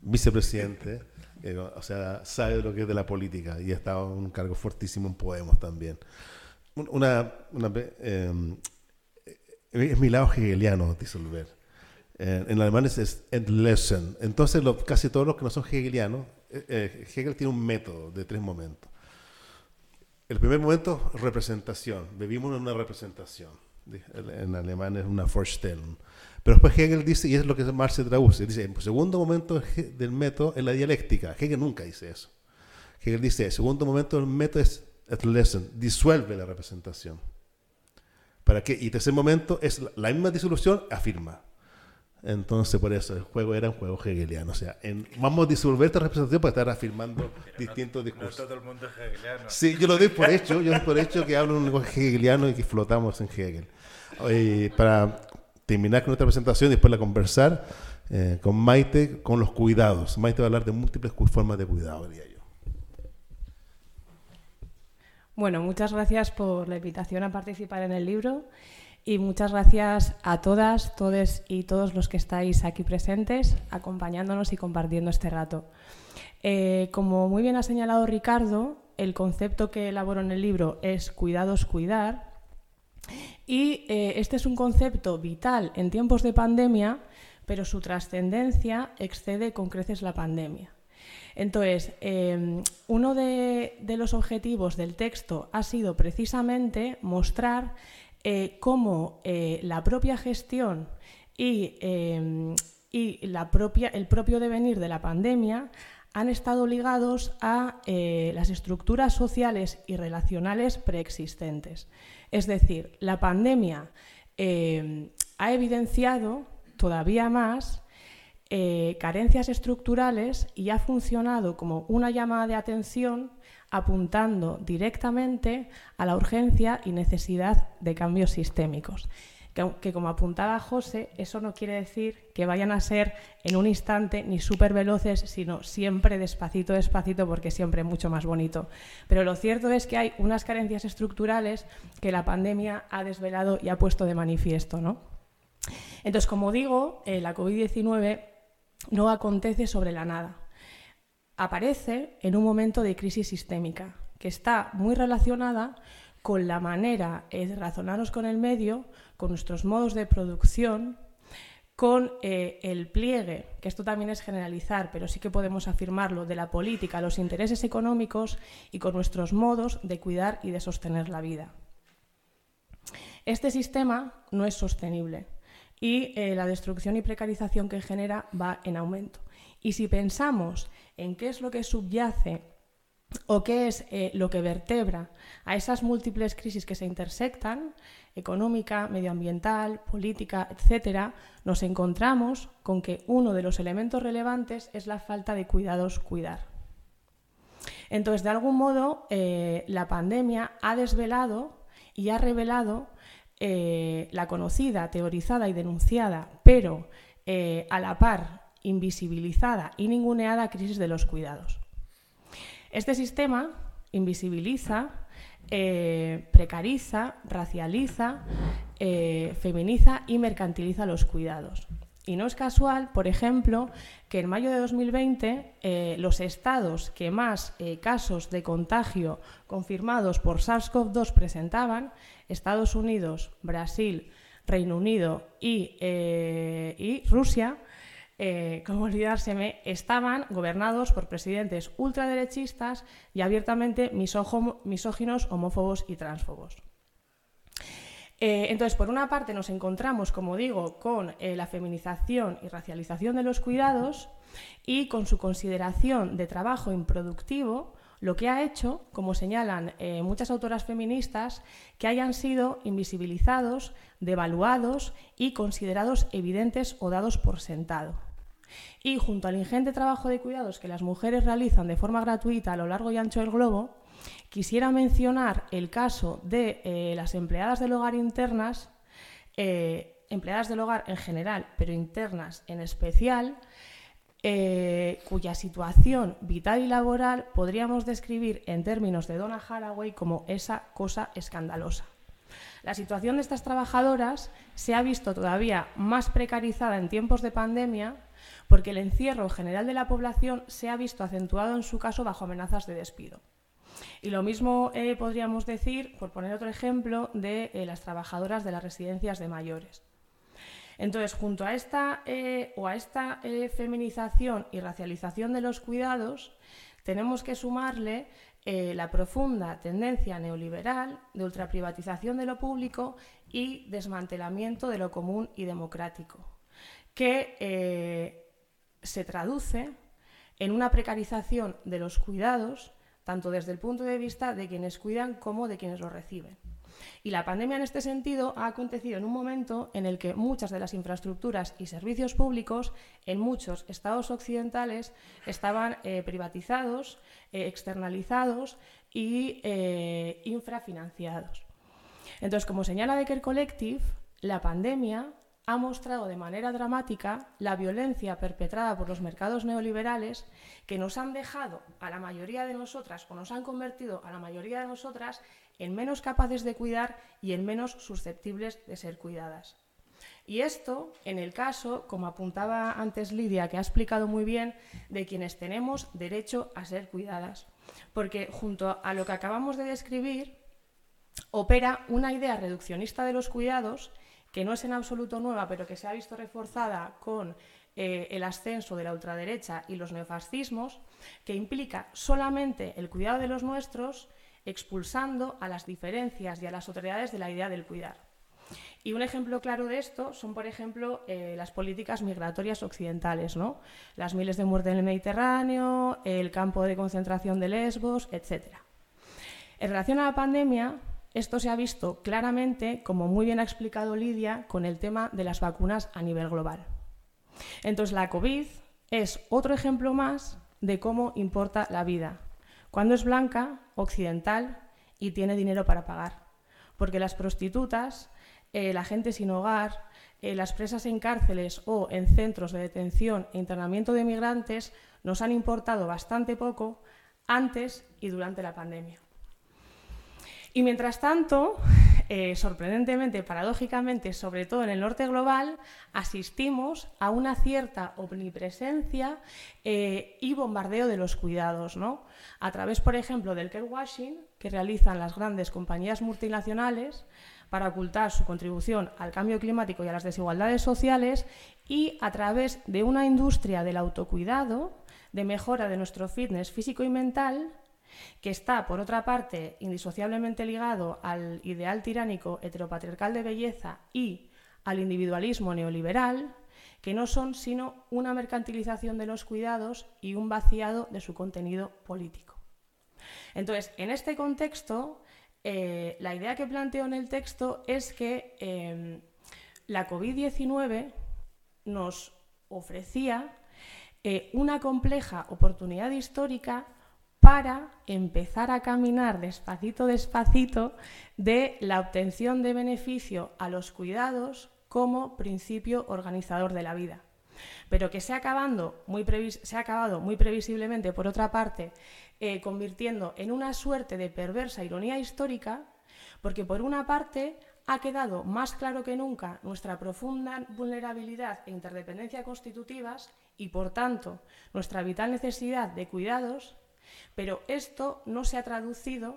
S1: vicepresidente eh, o sea, sabe lo que es de la política y ha estado en un cargo fortísimo en Podemos también. Una, em, es mi lado hegeliano disolver. Eh, en alemán es, Endlesen. Entonces, casi todos los que no son hegelianos, eh, Hegel tiene un método de tres momentos. El primer momento, representación. Vivimos en una representación. En alemán es una Vorstellung. Pero después Hegel dice, y es lo que Marx se traduce, dice, el segundo momento del método es la dialéctica. Hegel nunca dice eso. Hegel dice, el segundo momento del método es lesson, disuelve la representación. ¿Para qué? Y tercer momento es la misma disolución, afirma. Entonces, por eso, el juego era un juego hegeliano. O sea, vamos a disolver esta representación para estar afirmando distintos discursos.
S3: No todo el mundo es hegeliano.
S1: Sí, yo lo doy por hecho. Yo doy por hecho que hablo un lenguaje hegeliano y que flotamos en Hegel. para terminar con nuestra presentación y después la conversar, eh, con Maite con los cuidados. Maite va a hablar de múltiples formas de cuidado, diría yo.
S4: Bueno, muchas gracias por la invitación a participar en el libro y muchas gracias a todas, todos y todos los que estáis aquí presentes, acompañándonos y compartiendo este rato. Eh, como muy bien ha señalado Ricardo, el concepto que elaboro en el libro es cuidados, cuidar. Y eh, este es un concepto vital en tiempos de pandemia, pero su trascendencia excede con creces la pandemia. Entonces, em, uno de, los objetivos del texto ha sido precisamente mostrar eh, cómo eh, la propia gestión y, em, el propio devenir de la pandemia han estado ligados a las estructuras sociales y relacionales preexistentes. Es decir, la pandemia em, ha evidenciado todavía más eh, carencias estructurales y ha funcionado como una llamada de atención apuntando directamente a la urgencia y necesidad de cambios sistémicos. Que, como apuntaba José, eso no quiere decir que vayan a ser en un instante ni súper veloces, sino siempre despacito, despacito, porque siempre mucho más bonito. Pero lo cierto es que hay unas carencias estructurales que la pandemia ha desvelado y ha puesto de manifiesto. ¿no? Entonces, como digo, eh, la COVID-19 no acontece sobre la nada. Aparece en un momento de crisis sistémica, que está muy relacionada con la manera de razonarnos con el medio, con nuestros modos de producción, con eh, el pliegue, que esto también es generalizar, pero sí que podemos afirmarlo, de la política, los intereses económicos y con nuestros modos de cuidar y de sostener la vida. Este sistema no es sostenible y eh, la destrucción y precarización que genera va en aumento. Y si pensamos en qué es lo que subyace o qué es eh, lo que vertebra a esas múltiples crisis que se intersectan, económica, medioambiental, política, etcétera, nos encontramos con que uno de los elementos relevantes es la falta de cuidados cuidar. Entonces, de algún modo, eh, la pandemia ha desvelado y ha revelado eh, la conocida, teorizada y denunciada, pero eh, a la par invisibilizada y ninguneada crisis de los cuidados. Este sistema invisibiliza, eh, precariza, racializa, feminiza y mercantiliza los cuidados. Y no es casual, por ejemplo, que en mayo de 2020 los estados que más casos de contagio confirmados por SARS-CoV-2 presentaban Estados Unidos, Brasil, Reino Unido y, eh, Rusia, eh, como olvidárseme, estaban gobernados por presidentes ultraderechistas y abiertamente misóginos, homófobos y transfobos. Eh, entonces, por una parte, nos encontramos, como digo, con la feminización y racialización de los cuidados y con su consideración de trabajo improductivo lo que ha hecho, como señalan eh, muchas autoras feministas, que hayan sido invisibilizados, devaluados y considerados evidentes o dados por sentado. Y junto al ingente trabajo de cuidados que las mujeres realizan de forma gratuita a lo largo y ancho del globo, quisiera mencionar el caso de eh, las empleadas del hogar internas, eh, empleadas del hogar en general, pero internas en especial, eh, cuya situación vital y laboral podríamos describir en términos de Donna Haraway como esa cosa escandalosa. La situación de estas trabajadoras se ha visto todavía más precarizada en tiempos de pandemia porque el encierro general de la población se ha visto acentuado en su caso bajo amenazas de despido. Y lo mismo eh, podríamos decir, por poner otro ejemplo, de eh, las trabajadoras de las residencias de mayores. Entonces, junto a esta, eh, o a esta eh, feminización y racialización de los cuidados, tenemos que sumarle eh, la profunda tendencia neoliberal de ultraprivatización de lo público y desmantelamiento de lo común y democrático, que se traduce en una precarización de los cuidados, tanto desde el punto de vista de quienes cuidan como de quienes los reciben. Y la pandemia en este sentido ha acontecido en un momento en el que muchas de las infraestructuras y servicios públicos en muchos estados occidentales estaban eh, privatizados, eh, externalizados y eh, infrafinanciados. Entonces, como señala Becker Collective, la pandemia ha mostrado de manera dramática la violencia perpetrada por los mercados neoliberales que nos han dejado a la mayoría de nosotras o nos han convertido a la mayoría de nosotras en menos capaces de cuidar y en menos susceptibles de ser cuidadas. Y esto, en el caso, como apuntaba antes Lidia, que ha explicado muy bien, de quienes tenemos derecho a ser cuidadas. Porque junto a lo que acabamos de describir, opera una idea reduccionista de los cuidados que no es en absoluto nueva, pero que se ha visto reforzada con eh, el ascenso de la ultraderecha y los neofascismos, que implica solamente el cuidado de los nuestros, expulsando a las diferencias y a las autoridades de la idea del cuidar. Y un ejemplo claro de esto son, por ejemplo, eh, las políticas migratorias occidentales, ¿no? Las miles de muertes en el Mediterráneo, el campo de concentración de Lesbos, etc. En relación a la pandemia, esto se ha visto claramente, como muy bien ha explicado Lidia, con el tema de las vacunas a nivel global. Entonces, la COVID es otro ejemplo más de cómo importa la vida. Cuando es blanca, occidental y tiene dinero para pagar. Porque las prostitutas, eh, la gente sin hogar, eh, las presas en cárceles o en centros de detención e internamiento de migrantes nos han importado bastante poco antes y durante la pandemia. Y mientras tanto, eh, sorprendentemente, paradójicamente, sobre todo en el norte global, asistimos a una cierta omnipresencia eh, y bombardeo de los cuidados, ¿no? A través, por ejemplo, del care washing que realizan las grandes compañías multinacionales para ocultar su contribución al cambio climático y a las desigualdades sociales y a través de una industria del autocuidado, de mejora de nuestro fitness físico y mental, que está, por otra parte, indisociablemente ligado al ideal tiránico heteropatriarcal de belleza y al individualismo neoliberal, que no son sino una mercantilización de los cuidados y un vaciado de su contenido político. Entonces, en este contexto, eh, la idea que planteo en el texto es que em, la COVID-19 nos ofrecía eh, una compleja oportunidad histórica para empezar a caminar despacito, despacito de la obtención de beneficio a los cuidados como principio organizador de la vida. Pero que se ha, acabado muy previsiblemente, por otra parte, eh, convirtiendo en una suerte de perversa ironía histórica, porque por una parte ha quedado más claro que nunca nuestra profunda vulnerabilidad e interdependencia constitutivas y, por tanto, nuestra vital necesidad de cuidados pero esto no se ha traducido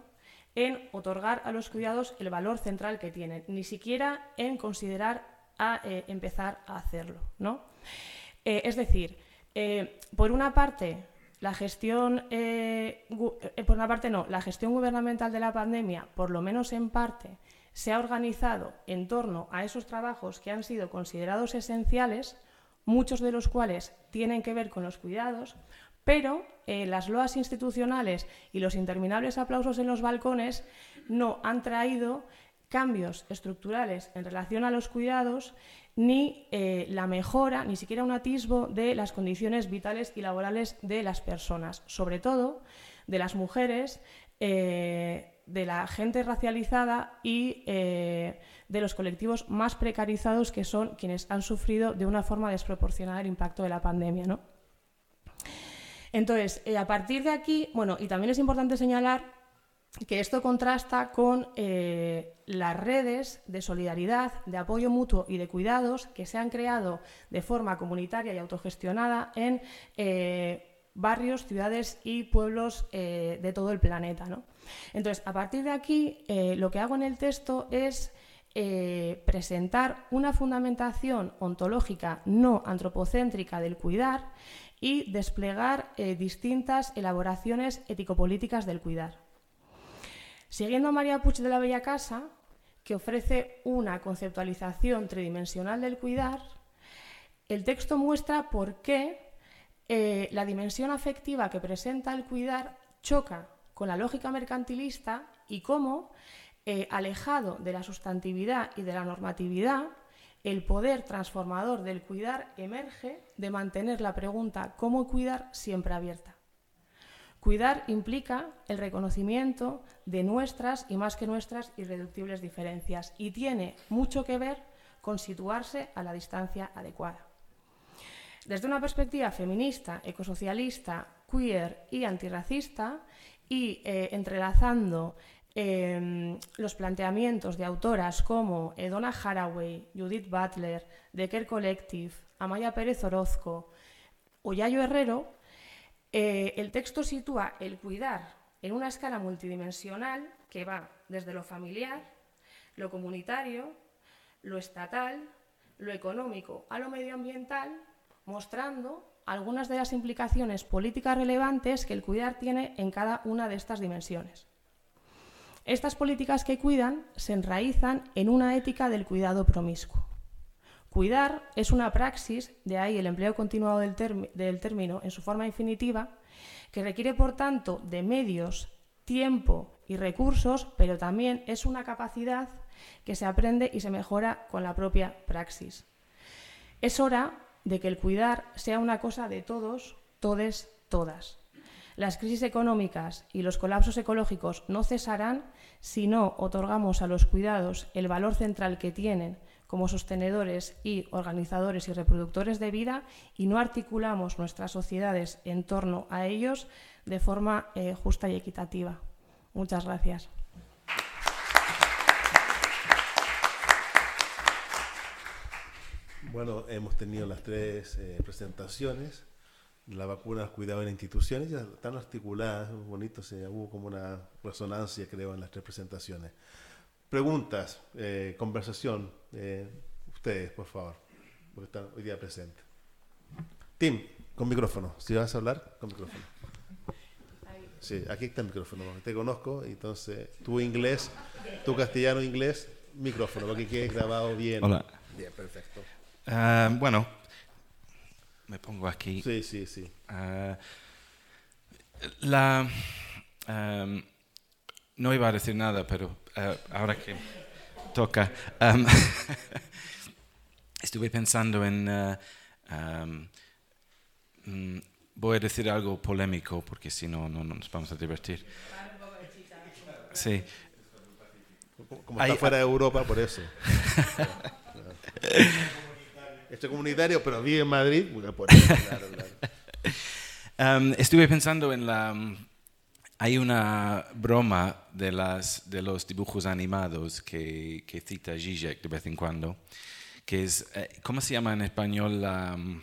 S4: en otorgar a los cuidados el valor central que tienen, ni siquiera en considerar a eh, empezar a hacerlo. ¿no? Eh, es decir, eh, por una parte, la gestión, por una parte no, la gestión gubernamental de la pandemia, por lo menos en parte, se ha organizado en torno a esos trabajos que han sido considerados esenciales, muchos de los cuales tienen que ver con los cuidados, pero eh, las loas institucionales y los interminables aplausos en los balcones no han traído cambios estructurales en relación a los cuidados ni eh, la mejora, ni siquiera un atisbo de las condiciones vitales y laborales de las personas, sobre todo de las mujeres, eh, de la gente racializada y de los colectivos más precarizados que son quienes han sufrido de una forma desproporcionada el impacto de la pandemia. ¿no? Entonces, eh, a partir de aquí, bueno, y también es importante señalar que esto contrasta con eh, las redes de solidaridad, de apoyo mutuo y de cuidados que se han creado de forma comunitaria y autogestionada en eh, barrios, ciudades y pueblos de todo el planeta. Entonces, a partir de aquí, lo que hago en el texto es presentar una fundamentación ontológica no antropocéntrica del cuidar y desplegar eh, distintas elaboraciones ético-políticas del cuidar. Siguiendo a María Puig de la Bella Casa, que ofrece una conceptualización tridimensional del cuidar, el texto muestra por qué eh, la dimensión afectiva que presenta el cuidar choca con la lógica mercantilista y cómo, eh, alejado de la sustantividad y de la normatividad, el poder transformador del cuidar emerge de mantener la pregunta ¿cómo cuidar? siempre abierta. Cuidar implica el reconocimiento de nuestras y más que nuestras irreductibles diferencias y tiene mucho que ver con situarse a la distancia adecuada. Desde una perspectiva feminista, ecosocialista, queer y antirracista, y eh, entrelazando em, los planteamientos de autoras como Edona Haraway, Judith Butler, Decker Collective, Amaya Pérez Orozco o Yayo Herrero, eh, el texto sitúa el cuidar en una escala multidimensional que va desde lo familiar, lo comunitario, lo estatal, lo económico a lo medioambiental, mostrando algunas de las implicaciones políticas relevantes que el cuidar tiene en cada una de estas dimensiones. Estas políticas que cuidan se enraizan en una ética del cuidado promiscuo. Cuidar es una praxis, de ahí el empleo continuado del, término en su forma infinitiva, que requiere, por tanto, de medios, tiempo y recursos, pero también es una capacidad que se aprende y se mejora con la propia praxis. Es hora de que el cuidar sea una cosa de todos, todes, todas. Las crisis económicas y los colapsos ecológicos no cesarán si no otorgamos a los cuidados el valor central que tienen como sostenedores y organizadores y reproductores de vida y no articulamos nuestras sociedades en torno a ellos de forma eh, justa y equitativa. Muchas gracias.
S1: Bueno, hemos tenido las tres eh, presentaciones. La vacuna, el cuidado en las instituciones, ya están articuladas, bonito, se, hubo como una resonancia, creo, en las tres presentaciones. Preguntas, eh, conversación, eh, ustedes, por favor, porque están hoy día presentes. Tim, con micrófono, si vas a hablar, con micrófono. Sí, aquí está el micrófono, te conozco, entonces tu inglés, tu castellano inglés, micrófono, para que quede grabado bien.
S5: Hola.
S1: Bien, perfecto.
S5: Ah, bueno, me pongo aquí.
S1: Sí, sí, sí.
S5: Ah, la, um, no iba a decir nada, pero ah, ahora que toca, um, estuve pensando en... Um, mm, voy a decir algo polémico porque si no, no nos vamos a divertir. Sí.
S1: Como está fuera de Europa, por eso. este comunitario, pero vive en Madrid, por eso, claro, claro.
S5: Um, estuve pensando en la... Hay una broma de, las, de los dibujos animados que, que cita Zizek de vez en cuando, que es, eh, ¿cómo se llama en español? Um,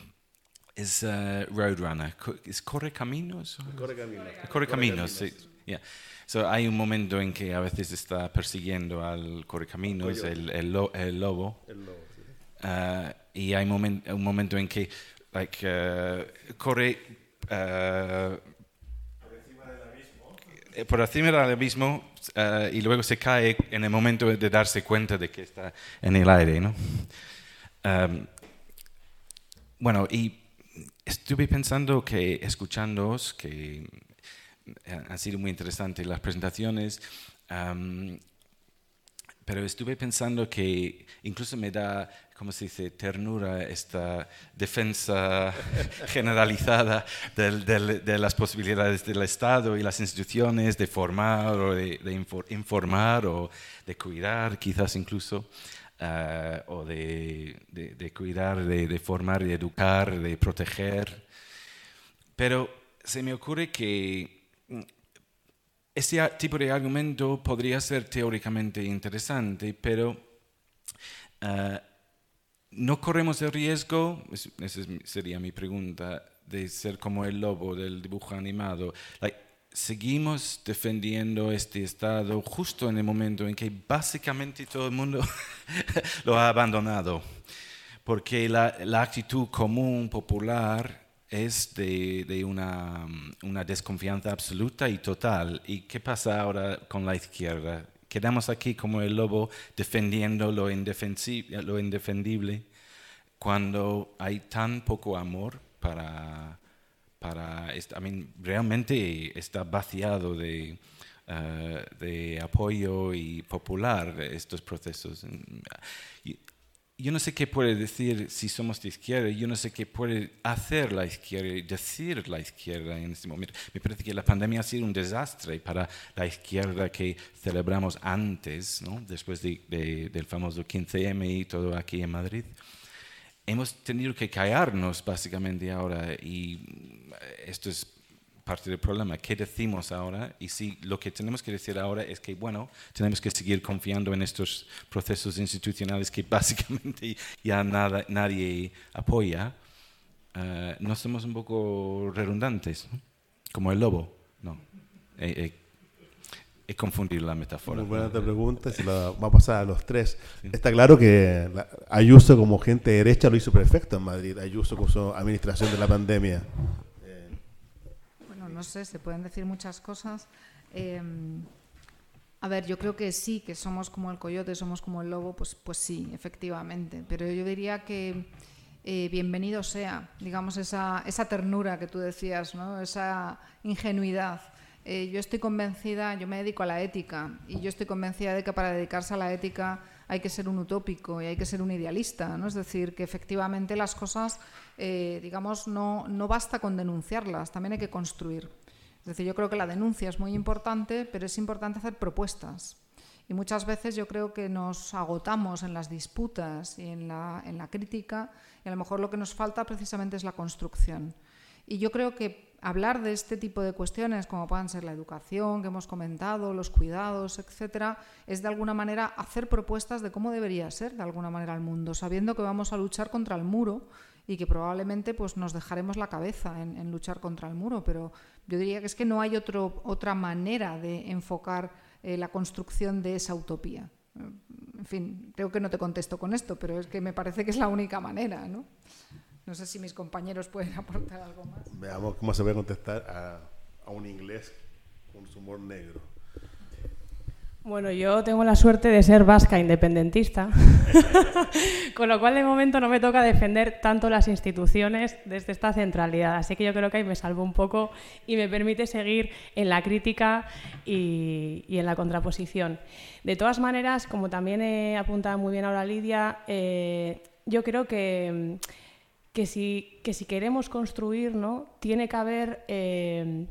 S5: es uh, Roadrunner. ¿Es Corre Caminos?
S1: Corre camino.
S5: Corre Caminos, sí. Yeah. So, hay un momento en que a veces está persiguiendo al Correcaminos, el, el, lo- el lobo,
S1: El lobo, sí.
S5: Uh, y hay momen- un momento en que like, uh, corre uh, eh, por encima del abismo uh, y luego se cae en el momento de darse cuenta de que está en el aire. ¿no? Um, bueno, y estuve pensando que escuchándoos, que han sido muy interesantes las presentaciones, um, pero estuve pensando que incluso me da, ¿cómo se dice?, ternura esta defensa generalizada del- del- de las posibilidades del Estado y las instituciones de formar o de, de infor- informar o de cuidar, quizás incluso, eh, o de, de- de cuidar, de, formar, de educar, de proteger. Pero se me ocurre que mm, ese tipo de argumento podría ser teóricamente interesante, pero eh, no corremos el riesgo, es- esa sería mi pregunta, de ser como el lobo del dibujo animado. Seguimos defendiendo este estado justo en el momento en que básicamente todo el mundo lo ha abandonado, porque la, actitud común, popular, es de, de una, una desconfianza absoluta y total. ¿Y qué pasa ahora con la izquierda? Quedamos aquí como el lobo defendiendo lo, lo indefendible cuando hay tan poco amor para, para I mean, realmente está vaciado de, eh, de apoyo y popular estos procesos. Yo no sé qué puede decir si somos de izquierda, yo no sé qué puede hacer la izquierda y decir la izquierda en este momento. Me parece que la pandemia ha sido un desastre para la izquierda que celebramos antes, ¿no? después del famoso 15M y todo aquí en Madrid. Hemos tenido que callarnos básicamente ahora y esto es parte del problema. ¿Qué decimos ahora? Y si lo que tenemos que decir ahora es que, bueno, tenemos que seguir confiando en estos procesos institucionales que básicamente ya nada, nadie apoya, uh, no somos un poco redundantes, como el lobo. No. He, he, confundido la metáfora.
S1: Muy buena pregunta, se la va a pasar a los tres. Está claro que Ayuso como gente derecha lo hizo perfecto en Madrid, Ayuso con su administración de la pandemia
S2: no sé, se pueden decir muchas cosas. Em, a ver, yo creo que sí, que somos como el coyote, somos como el lobo, pues, pues sí, efectivamente. Pero yo diría que eh, bienvenido sea, digamos, esa, esa ternura que tú decías, ¿no? esa ingenuidad. Eh, yo estoy convencida, yo me dedico a la ética, y yo estoy convencida de que para dedicarse a la ética hay que ser un utópico y hay que ser un idealista, ¿no? Es decir, que efectivamente las cosas, eh, digamos, no, no basta con denunciarlas, también hay que construir. Es decir, yo creo que la denuncia es muy importante, pero es importante hacer propuestas. Y muchas veces yo creo que nos agotamos en las disputas y en la, en la crítica, y a lo mejor lo que nos falta precisamente es la construcción. Y yo creo que hablar de este tipo de cuestiones, como puedan ser la educación que hemos comentado, los cuidados, etcétera, es de alguna manera hacer propuestas de cómo debería ser de alguna manera el mundo, sabiendo que vamos a luchar contra el muro y que probablemente pues, nos dejaremos la cabeza en, luchar contra el muro, pero yo diría que es que no hay otro, otra manera de enfocar eh, la construcción de esa utopía. En fin, creo que no te contesto con esto, pero es que me parece que es la única manera, ¿no? No sé si mis compañeros pueden aportar algo más.
S1: Veamos cómo se a contestar a, a un inglés con su humor negro.
S4: Bueno, yo tengo la suerte de ser vasca independentista, con lo cual de momento no me toca defender tanto las instituciones desde esta centralidad. Así que yo creo que ahí me salvo un poco y me permite seguir en la crítica y, en la contraposición. De todas maneras, como también he apuntado muy bien ahora Lidia, eh, yo creo que que si, que si queremos construir, ¿no? tiene que haber eh,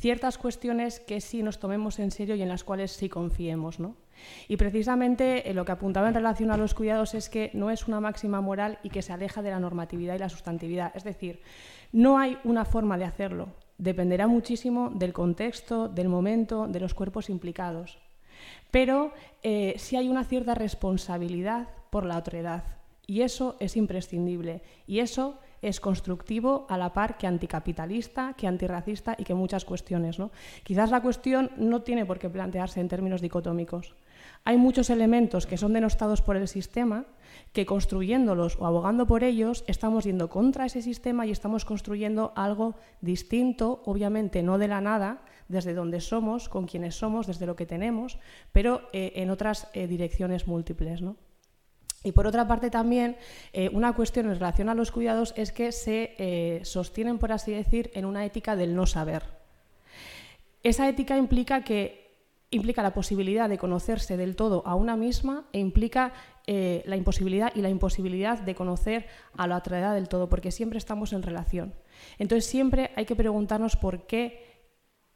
S4: ciertas cuestiones que sí nos tomemos en serio y en las cuales sí confiemos. ¿no? Y precisamente eh, lo que apuntaba en relación a los cuidados es que no es una máxima moral y que se aleja de la normatividad y la sustantividad. Es decir, no hay una forma de hacerlo. Dependerá muchísimo del contexto, del momento, de los cuerpos implicados. Pero eh, sí hay una cierta responsabilidad por la otredad. Y eso es imprescindible. Y eso es constructivo a la par que anticapitalista, que antirracista y que muchas cuestiones. ¿no? Quizás la cuestión no tiene por qué plantearse en términos dicotómicos. Hay muchos elementos que son denostados por el sistema que construyéndolos o abogando por ellos estamos yendo contra ese sistema y estamos construyendo algo distinto, obviamente no de la nada, desde donde somos, con quienes somos, desde lo que tenemos, pero eh, en otras eh, direcciones múltiples. ¿no? Y por otra parte también, eh, una cuestión en relación a los cuidados es que se eh, sostienen, por así decir, en una ética del no saber. Esa ética implica que implica la posibilidad de conocerse del todo a una misma e implica eh, la imposibilidad y la imposibilidad de conocer a la otra edad del todo, porque siempre estamos en relación. Entonces siempre hay que preguntarnos por qué,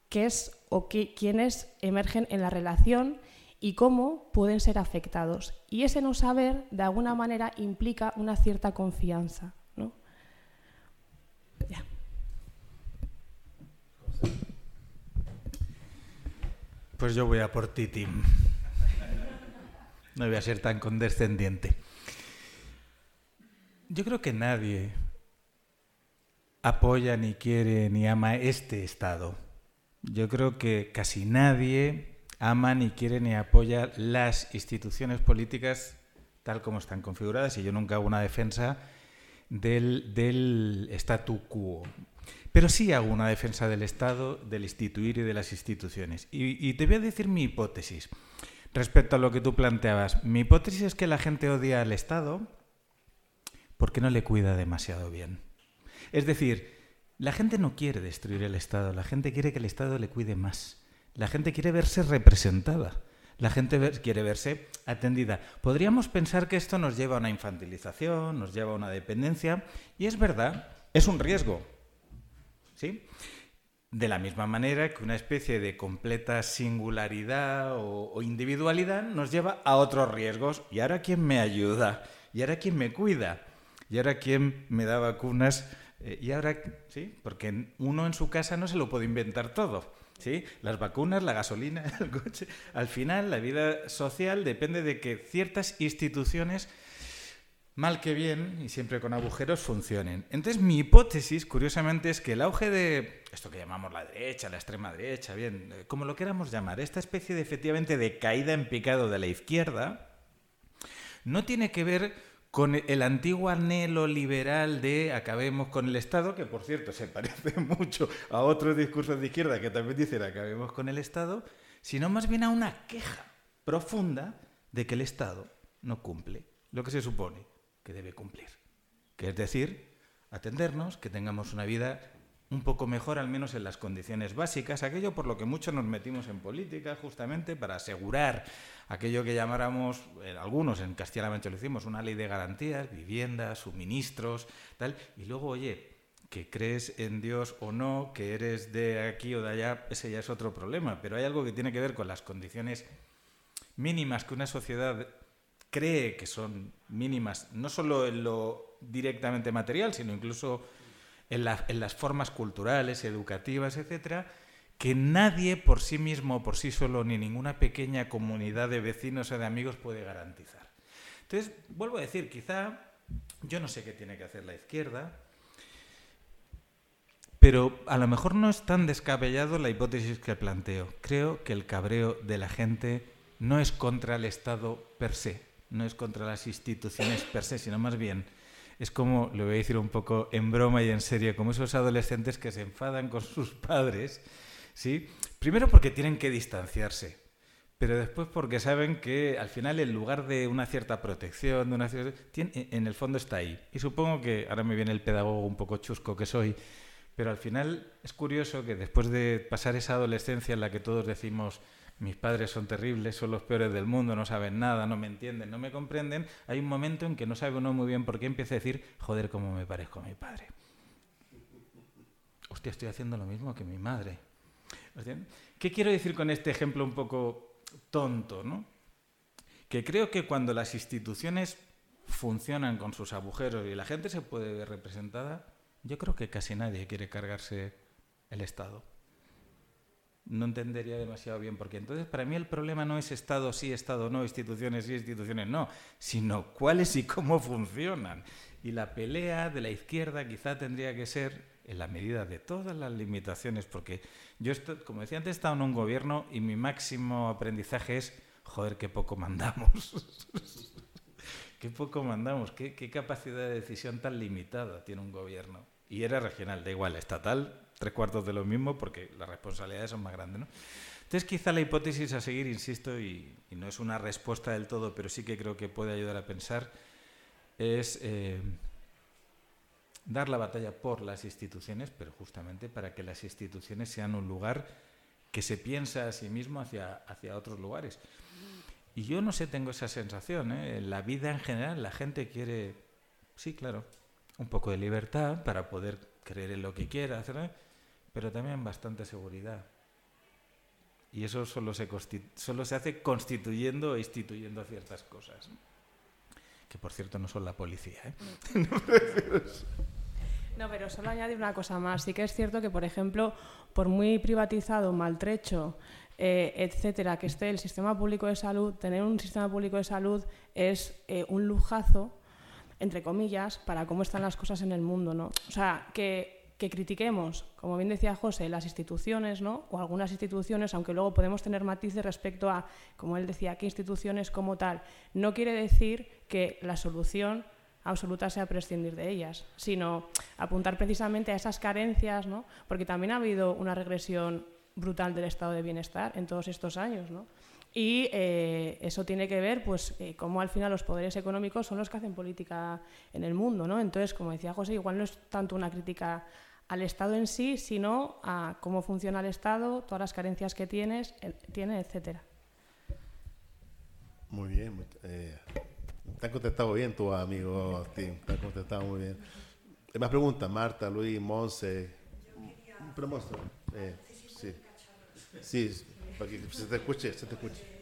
S4: qué es o qué, quiénes emergen en la relación y cómo pueden ser afectados. Y ese no saber, de alguna manera, implica una cierta confianza. ¿no?
S3: Pues yo voy a por ti, Tim. No voy a ser tan condescendiente. Yo creo que nadie apoya, ni quiere, ni ama este Estado. Yo creo que casi nadie ama, ni quiere, ni apoya las instituciones políticas tal como están configuradas y yo nunca hago una defensa del, del statu quo. Pero sí hago una defensa del Estado, del instituir y de las instituciones. Y, y, te voy a decir mi hipótesis respecto a lo que tú planteabas. Mi hipótesis es que la gente odia al Estado porque no le cuida demasiado bien. Es decir, la gente no quiere destruir el Estado, la gente quiere que el Estado le cuide más. La gente quiere verse representada. la gente quiere verse atendida. Podríamos pensar que esto nos lleva a una infantilización, nos lleva a una dependencia, y es verdad, es un riesgo. ¿Sí? De la misma manera que una especie de completa singularidad o, individualidad nos lleva a otros riesgos. ¿Y ahora quién me ayuda? ¿Y ahora quién me cuida? ¿Y ahora quién me da vacunas? Eh, y ahora, ¿sí? Porque uno en su casa no se lo puede inventar todo. ¿Sí? Las vacunas, la gasolina, el coche. Al final, la vida social depende de que ciertas instituciones mal que bien, y siempre con agujeros, funcionen. Entonces, mi hipótesis, curiosamente, es que el auge de esto que llamamos la derecha, la extrema derecha, bien, eh, como lo queramos llamar, esta especie de efectivamente de caída en picado de la izquierda, no tiene que ver con el antiguo anhelo liberal de acabemos con el Estado, que por cierto se parece mucho a otros discursos de izquierda que también dicen acabemos con el Estado, sino más bien a una queja profunda de que el Estado no cumple lo que se supone que debe cumplir. Que es decir, atendernos, que tengamos una vida un poco mejor, al menos en las condiciones básicas, aquello por lo que muchos nos metimos en política, justamente para asegurar aquello que llamáramos, eh, algunos en castellano lo hicimos, una ley de garantías, viviendas, suministros, tal, y luego, oye, que crees en Dios o no, que eres de aquí o de allá, ese ya es otro problema, pero hay algo que tiene que ver con las condiciones mínimas que una sociedad cree que son mínimas, no solo en lo directamente material, sino incluso en, las formas culturales, educativas, etcétera, que nadie por sí mismo, por sí solo, ni ninguna pequeña comunidad de vecinos o de amigos puede garantizar. Entonces, vuelvo a decir, quizá yo no sé qué tiene que hacer la izquierda, pero a lo mejor no es tan descabellado la hipótesis que planteo. Creo que el cabreo de la gente no es contra el Estado per se, no es contra las instituciones per se, sino más bien es como, le voy a decir un poco en broma y en serio, como esos adolescentes que se enfadan con sus padres, ¿sí? Primero porque tienen que distanciarse, pero después porque saben que al final en lugar de una cierta protección, de una en el fondo está ahí. Y supongo que ahora me viene el pedagogo un poco chusco que soy, pero al final es curioso que después de pasar esa adolescencia en la que todos decimos mis padres son terribles, son los peores del mundo, no saben nada, no me entienden, no me comprenden, hay un momento en que no sabe uno muy bien por qué empieza a decir, joder, cómo me parezco a mi padre. Hostia, estoy haciendo lo mismo que mi madre. ¿Qué quiero decir con este ejemplo un poco tonto? ¿no? Que creo que cuando las instituciones funcionan con sus agujeros y la gente se puede ver representada, yo creo que casi nadie quiere cargarse el Estado no entendería demasiado bien, porque entonces para mí el problema no es Estado sí, Estado no, instituciones sí, instituciones no, sino cuáles y cómo funcionan. Y la pelea de la izquierda quizá tendría que ser en la medida de todas las limitaciones, porque yo, estoy, como decía antes, he estado en un gobierno y mi máximo aprendizaje es, joder, qué poco mandamos. qué poco mandamos, qué, qué capacidad de decisión tan limitada tiene un gobierno. Y era regional, da igual, estatal, tres cuartos de lo mismo porque las responsabilidades son más grandes. ¿no? Entonces, quizá la hipótesis a seguir, insisto, y, no es una respuesta del todo, pero sí que creo que puede ayudar a pensar, es eh, dar la batalla por las instituciones, pero justamente para que las instituciones sean un lugar que se piensa a sí mismo hacia, hacia otros lugares. Y yo no sé, tengo esa sensación. ¿eh? La vida en general, la gente quiere, sí, claro, un poco de libertad para poder creer en lo que quiera, hacer, pero también bastante seguridad. Y eso solo se, solo se hace constituyendo e instituyendo ciertas cosas. Que por cierto no son la policía. ¿eh?
S4: no, pero solo añade una cosa más. Sí que es cierto que, por ejemplo, por muy privatizado, maltrecho, eh, etcétera, que esté el sistema público de salud, tener un sistema público de salud es eh, un lujazo entre comillas, para cómo están las cosas en el mundo, ¿no? O sea, que, critiquemos, como bien decía José, las instituciones, ¿no? O algunas instituciones, aunque luego podemos tener matices respecto a, como él decía, qué instituciones como tal, no quiere decir que la solución absoluta sea prescindir de ellas, sino apuntar precisamente a esas carencias, ¿no? Porque también ha habido una regresión brutal del estado de bienestar en todos estos años, ¿no? Y eh, eso tiene que ver, pues, eh, cómo al final los poderes económicos son los que hacen política en el mundo, ¿no? Entonces, como decía José, igual no es tanto una crítica al Estado en sí, sino a cómo funciona el Estado, todas las carencias que tienes, tiene, etcétera.
S1: Muy bien. Eh, te han contestado bien tus amigos, Tim. Te han contestado muy bien. Hay más preguntas, Marta, Luis, Monse. Pero Monse, eh, sí. Sí, para que se te escuche, se te escuche.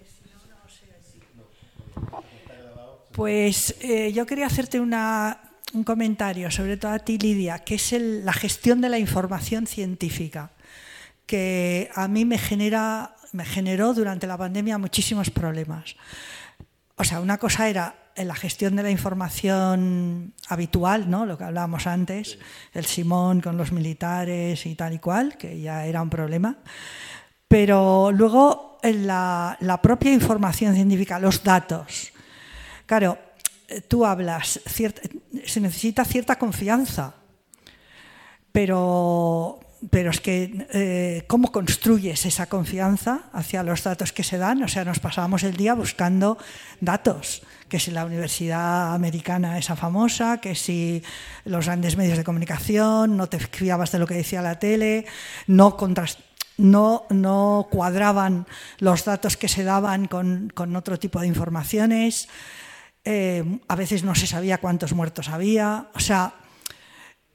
S6: Pues eh, yo quería hacerte una, un comentario, sobre todo a ti, Lidia, que es el, la gestión de la información científica, que a mí me, genera, me generó durante la pandemia muchísimos problemas. O sea, una cosa era la gestión de la información habitual, ¿no? lo que hablábamos antes, el Simón con los militares y tal y cual, que ya era un problema. Pero luego la, la propia información científica, los datos. Claro, tú hablas, se necesita cierta confianza, pero, pero es que eh, ¿cómo construyes esa confianza hacia los datos que se dan? O sea, nos pasábamos el día buscando datos, que si la universidad americana esa famosa, que si los grandes medios de comunicación, no te fiabas de lo que decía la tele, no no, no cuadraban los datos que se daban con, con otro tipo de informaciones. Eh, a veces no se sabía cuántos muertos había, o sea,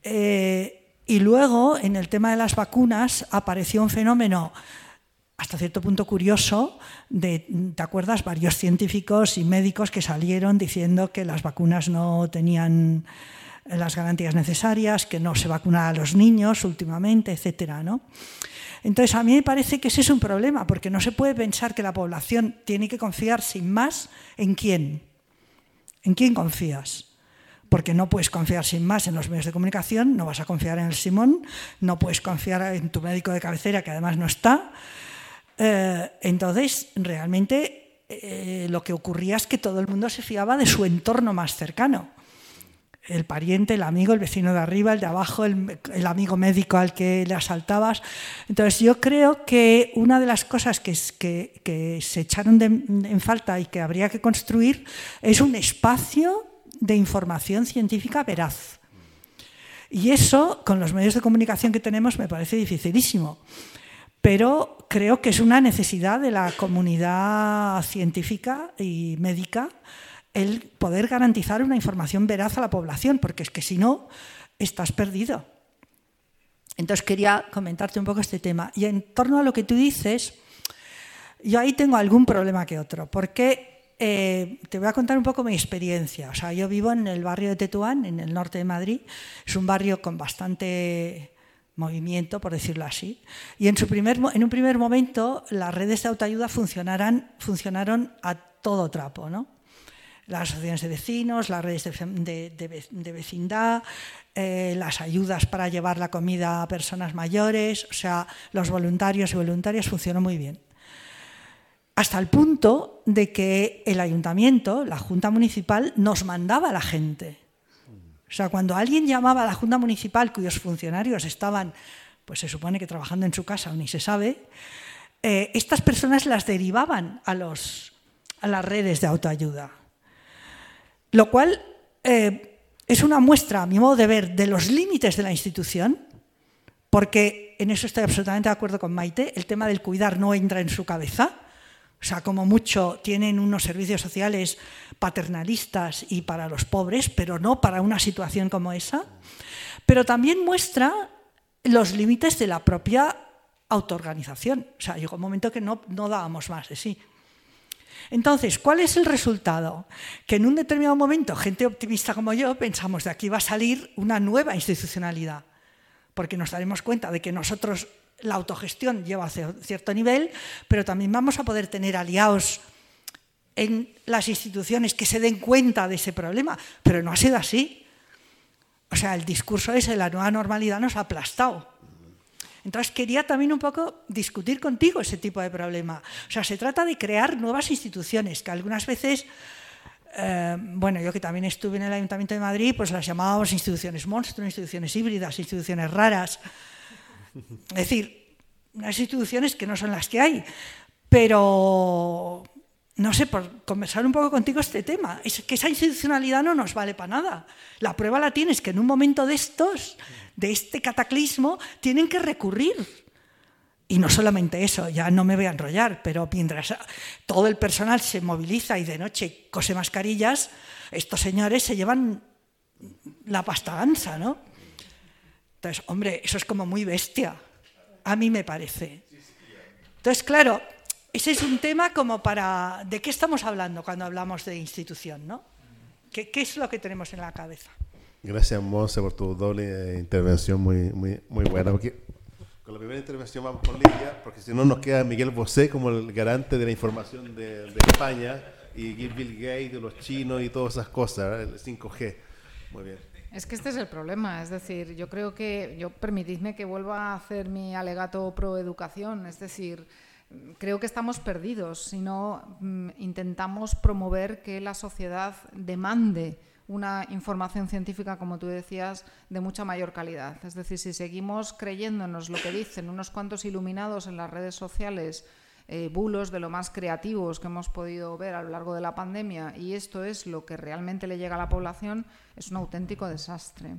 S6: eh, y luego en el tema de las vacunas apareció un fenómeno hasta cierto punto curioso de, ¿te acuerdas? Varios científicos y médicos que salieron diciendo que las vacunas no tenían las garantías necesarias, que no se vacunaba a los niños últimamente, etcétera, ¿no? Entonces, a mí me parece que ese es un problema, porque no se puede pensar que la población tiene que confiar sin más en quién, ¿En quién confías? Porque no puedes confiar sin más en los medios de comunicación, no vas a confiar en el Simón, no puedes confiar en tu médico de cabecera, que además no está. Eh, entonces, realmente eh, lo que ocurría es que todo el mundo se fiaba de su entorno más cercano el pariente, el amigo, el vecino de arriba, el de abajo, el, amigo médico al que le asaltabas. Entonces yo creo que una de las cosas que, se echaron en falta y que habría que construir es un espacio de información científica veraz. Y eso, con los medios de comunicación que tenemos, me parece dificilísimo. Pero creo que es una necesidad de la comunidad científica y médica el poder garantizar una información veraz a la población, porque es que si no, estás perdido. Entonces quería comentarte un poco este tema. Y en torno a lo que tú dices, yo ahí tengo algún problema que otro, porque eh, te voy a contar un poco mi experiencia. O sea, yo vivo en el barrio de Tetuán, en el norte de Madrid. Es un barrio con bastante movimiento, por decirlo así. Y en, su primer, en un primer momento las redes de autoayuda funcionaron a todo trapo, ¿no? Las asociaciones de vecinos, las redes de, vecindad, eh, las ayudas para llevar la comida a personas mayores, o sea, los voluntarios y voluntarias funcionó muy bien. Hasta el punto de que el ayuntamiento, la Junta Municipal, nos mandaba a la gente. O sea, cuando alguien llamaba a la Junta Municipal cuyos funcionarios estaban, pues se supone que trabajando en su casa ni se sabe, eh, estas personas las derivaban a las redes de autoayuda. Lo cual eh, es una muestra, a mi modo de ver, de los límites de la institución, porque en eso estoy absolutamente de acuerdo con Maite, el tema del cuidar no entra en su cabeza. O sea, como mucho tienen unos servicios sociales paternalistas y para los pobres, pero no para una situación como esa. Pero también muestra los límites de la propia autoorganización. O sea, llegó un momento que no, no dábamos más de sí. Entonces, ¿cuál es el resultado? Que en un determinado momento, gente optimista como yo, pensamos de aquí va a salir una nueva institucionalidad, porque nos daremos cuenta de que nosotros la autogestión lleva a cierto nivel, pero también vamos a poder tener aliados en las instituciones que se den cuenta de ese problema, pero no ha sido así. O sea, el discurso ese de la nueva normalidad nos ha aplastado. Entonces quería también un poco discutir contigo ese tipo de problema. O sea, se trata de crear nuevas instituciones que algunas veces, eh, bueno, yo que también estuve en el Ayuntamiento de Madrid, pues las llamábamos instituciones monstruos, instituciones híbridas, instituciones raras. Es decir, unas instituciones que no son las que hay. Pero, no sé, por conversar un poco contigo este tema, es que esa institucionalidad no nos vale para nada. La prueba la tienes que en un momento de estos de este cataclismo tienen que recurrir y no solamente eso, ya no me voy a enrollar, pero mientras todo el personal se moviliza y de noche cose mascarillas, estos señores se llevan la pasta gansa, ¿no? Entonces, hombre, eso es como muy bestia, a mí me parece. Entonces, claro, ese es un tema como para... ¿De qué estamos hablando cuando hablamos de institución, no? ¿Qué, qué es lo que tenemos en la cabeza?
S1: Gracias, Monse, por tu doble intervención muy, muy, muy buena. Porque con la primera intervención vamos con Lidia, porque si no nos queda Miguel Bosé como el garante de la información de, de España y Bill Gates, de los chinos y todas esas cosas, el 5G. Muy bien.
S2: Es que este es el problema, es decir, yo creo que, yo permitidme que vuelva a hacer mi alegato pro educación, es decir, creo que estamos perdidos si no mm, intentamos promover que la sociedad demande una información científica, como tú decías, de mucha mayor calidad. Es decir, si seguimos creyéndonos lo que dicen unos cuantos iluminados en las redes sociales, eh, bulos de lo más creativos que hemos podido ver a lo largo de la pandemia y esto es lo que realmente le llega a la población, es un auténtico desastre.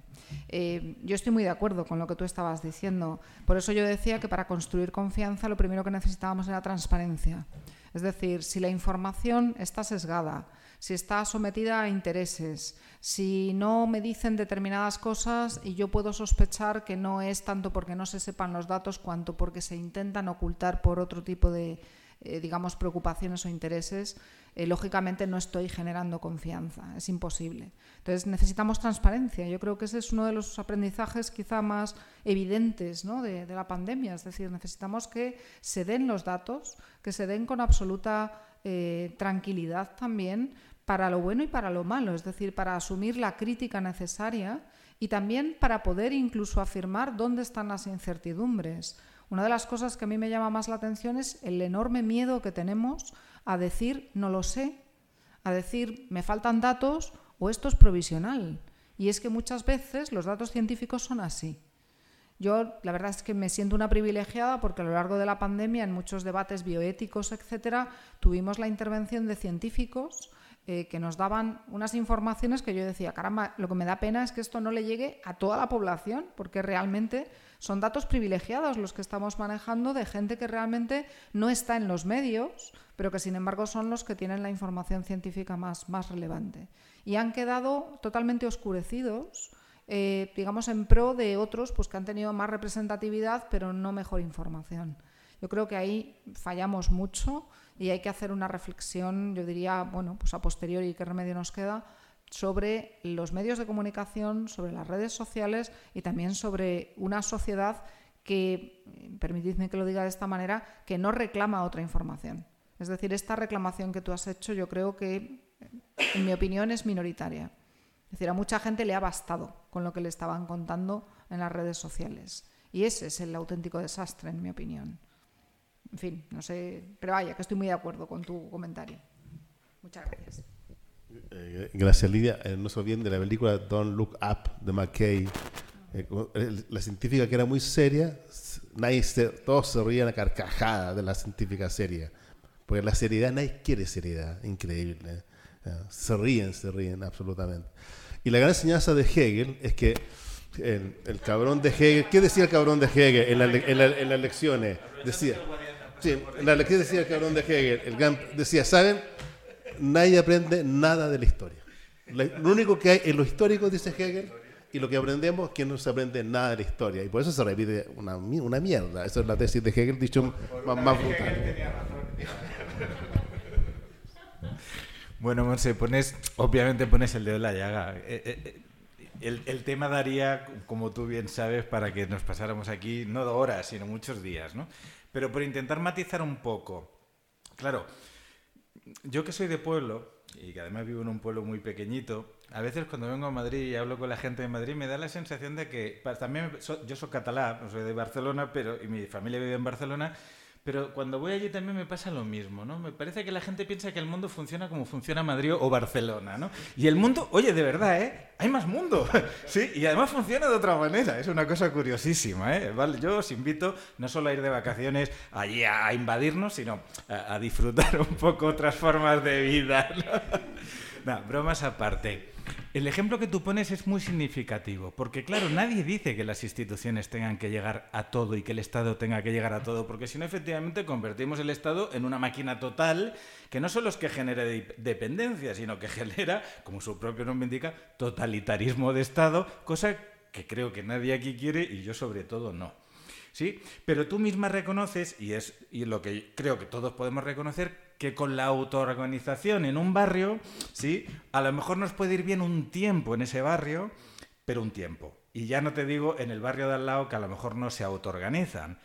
S2: Eh, yo estoy muy de acuerdo con lo que tú estabas diciendo. Por eso yo decía que para construir confianza lo primero que necesitábamos era transparencia. Es decir, si la información está sesgada, si está sometida a intereses, si no me dicen determinadas cosas y yo puedo sospechar que no es tanto porque no se sepan los datos cuanto porque se intentan ocultar por otro tipo de, eh, digamos, preocupaciones o intereses, eh, lógicamente no estoy generando confianza, es imposible. Entonces necesitamos transparencia. Yo creo que ese es uno de los aprendizajes quizá más evidentes de, de, la pandemia. Es decir, necesitamos que se den los datos, que se den con absoluta eh, tranquilidad también para lo bueno y para lo malo, es decir, para asumir la crítica necesaria y también para poder incluso afirmar dónde están las incertidumbres. Una de las cosas que a mí me llama más la atención es el enorme miedo que tenemos a decir no lo sé, a decir me faltan datos o esto es provisional. Y es que muchas veces los datos científicos son así. Yo la verdad es que me siento una privilegiada porque a lo largo de la pandemia, en muchos debates bioéticos, etcétera, tuvimos la intervención de científicos eh, que nos daban unas informaciones que yo decía, caramba, lo que me da pena es que esto no le llegue a toda la población, porque realmente son datos privilegiados los que estamos manejando de gente que realmente no está en los medios, pero que sin embargo son los que tienen la información científica más, más relevante. Y han quedado totalmente oscurecidos eh, digamos, en pro de otros pues, que han tenido más representatividad, pero no mejor información. Yo creo que ahí fallamos mucho y hay que hacer una reflexión, yo diría, bueno, pues a posteriori, qué remedio nos queda, sobre los medios de comunicación, sobre las redes sociales y también sobre una sociedad que, permitidme que lo diga de esta manera, que no reclama otra información. Es decir, esta reclamación que tú has hecho yo creo que, en mi opinión, es minoritaria. Es decir, a mucha gente le ha bastado con lo que le estaban contando en las redes sociales. Y ese es el auténtico desastre, en mi opinión. En fin, no sé, pero vaya, que estoy muy de acuerdo con tu comentario. Muchas gracias.
S1: Eh, gracias, Lidia. Eh, no se olviden de la película Don't Look Up de McKay. Eh, la científica que era muy seria, nadie todos se rían a carcajada de la científica seria. Porque la seriedad, nadie quiere seriedad, increíble. Se ríen, se ríen absolutamente. Y la gran enseñanza de Hegel es que el, cabrón de Hegel, ¿qué decía el cabrón de Hegel en, en, las lecciones? Decía, sí, en la lección decía el cabrón de Hegel, el decía, ¿saben? Nadie aprende nada de la historia. Lo único que hay en lo histórico, dice Hegel, y lo que aprendemos es que no se aprende nada de la historia. Y por eso se repite una, una mierda. Esa es la tesis de Hegel, dicho más, más brutal.
S3: Bueno, Monse, pones, obviamente pones el dedo en la llaga. Eh, eh, eh, el, tema daría, como tú bien sabes, para que nos pasáramos aquí no horas, sino muchos días, ¿no? Pero por intentar matizar un poco. Claro, yo que soy de pueblo, y que además vivo en un pueblo muy pequeñito, a veces cuando vengo a Madrid y hablo con la gente de Madrid me da la sensación de que también yo soy catalán, soy de Barcelona, pero y mi familia vive en Barcelona pero cuando voy allí también me pasa lo mismo, ¿no? Me parece que la gente piensa que el mundo funciona como funciona Madrid o Barcelona, ¿no? Y el mundo, oye, de verdad, ¿eh? Hay más mundo, ¿sí? Y además funciona de otra manera, es una cosa curiosísima, ¿eh? ¿Vale? Yo os invito no solo a ir de vacaciones allí a, invadirnos, sino a, disfrutar un poco otras formas de vida, ¿no? no, bromas aparte. El ejemplo que tú pones es muy significativo, porque claro, nadie dice que las instituciones tengan que llegar a todo y que el Estado tenga que llegar a todo, porque si no, efectivamente convertimos el Estado en una máquina total que no solo es que genere dependencia, sino que genera, como su propio nombre indica, totalitarismo de Estado, cosa que creo que nadie aquí quiere y yo sobre todo no. ¿Sí? Pero tú misma reconoces, y es y lo que creo que todos podemos reconocer, que con la autoorganización en un barrio, ¿sí? A lo mejor nos puede ir bien un tiempo en ese barrio, pero un tiempo. Y ya no te digo en el barrio de al lado que a lo mejor no se autoorganizan.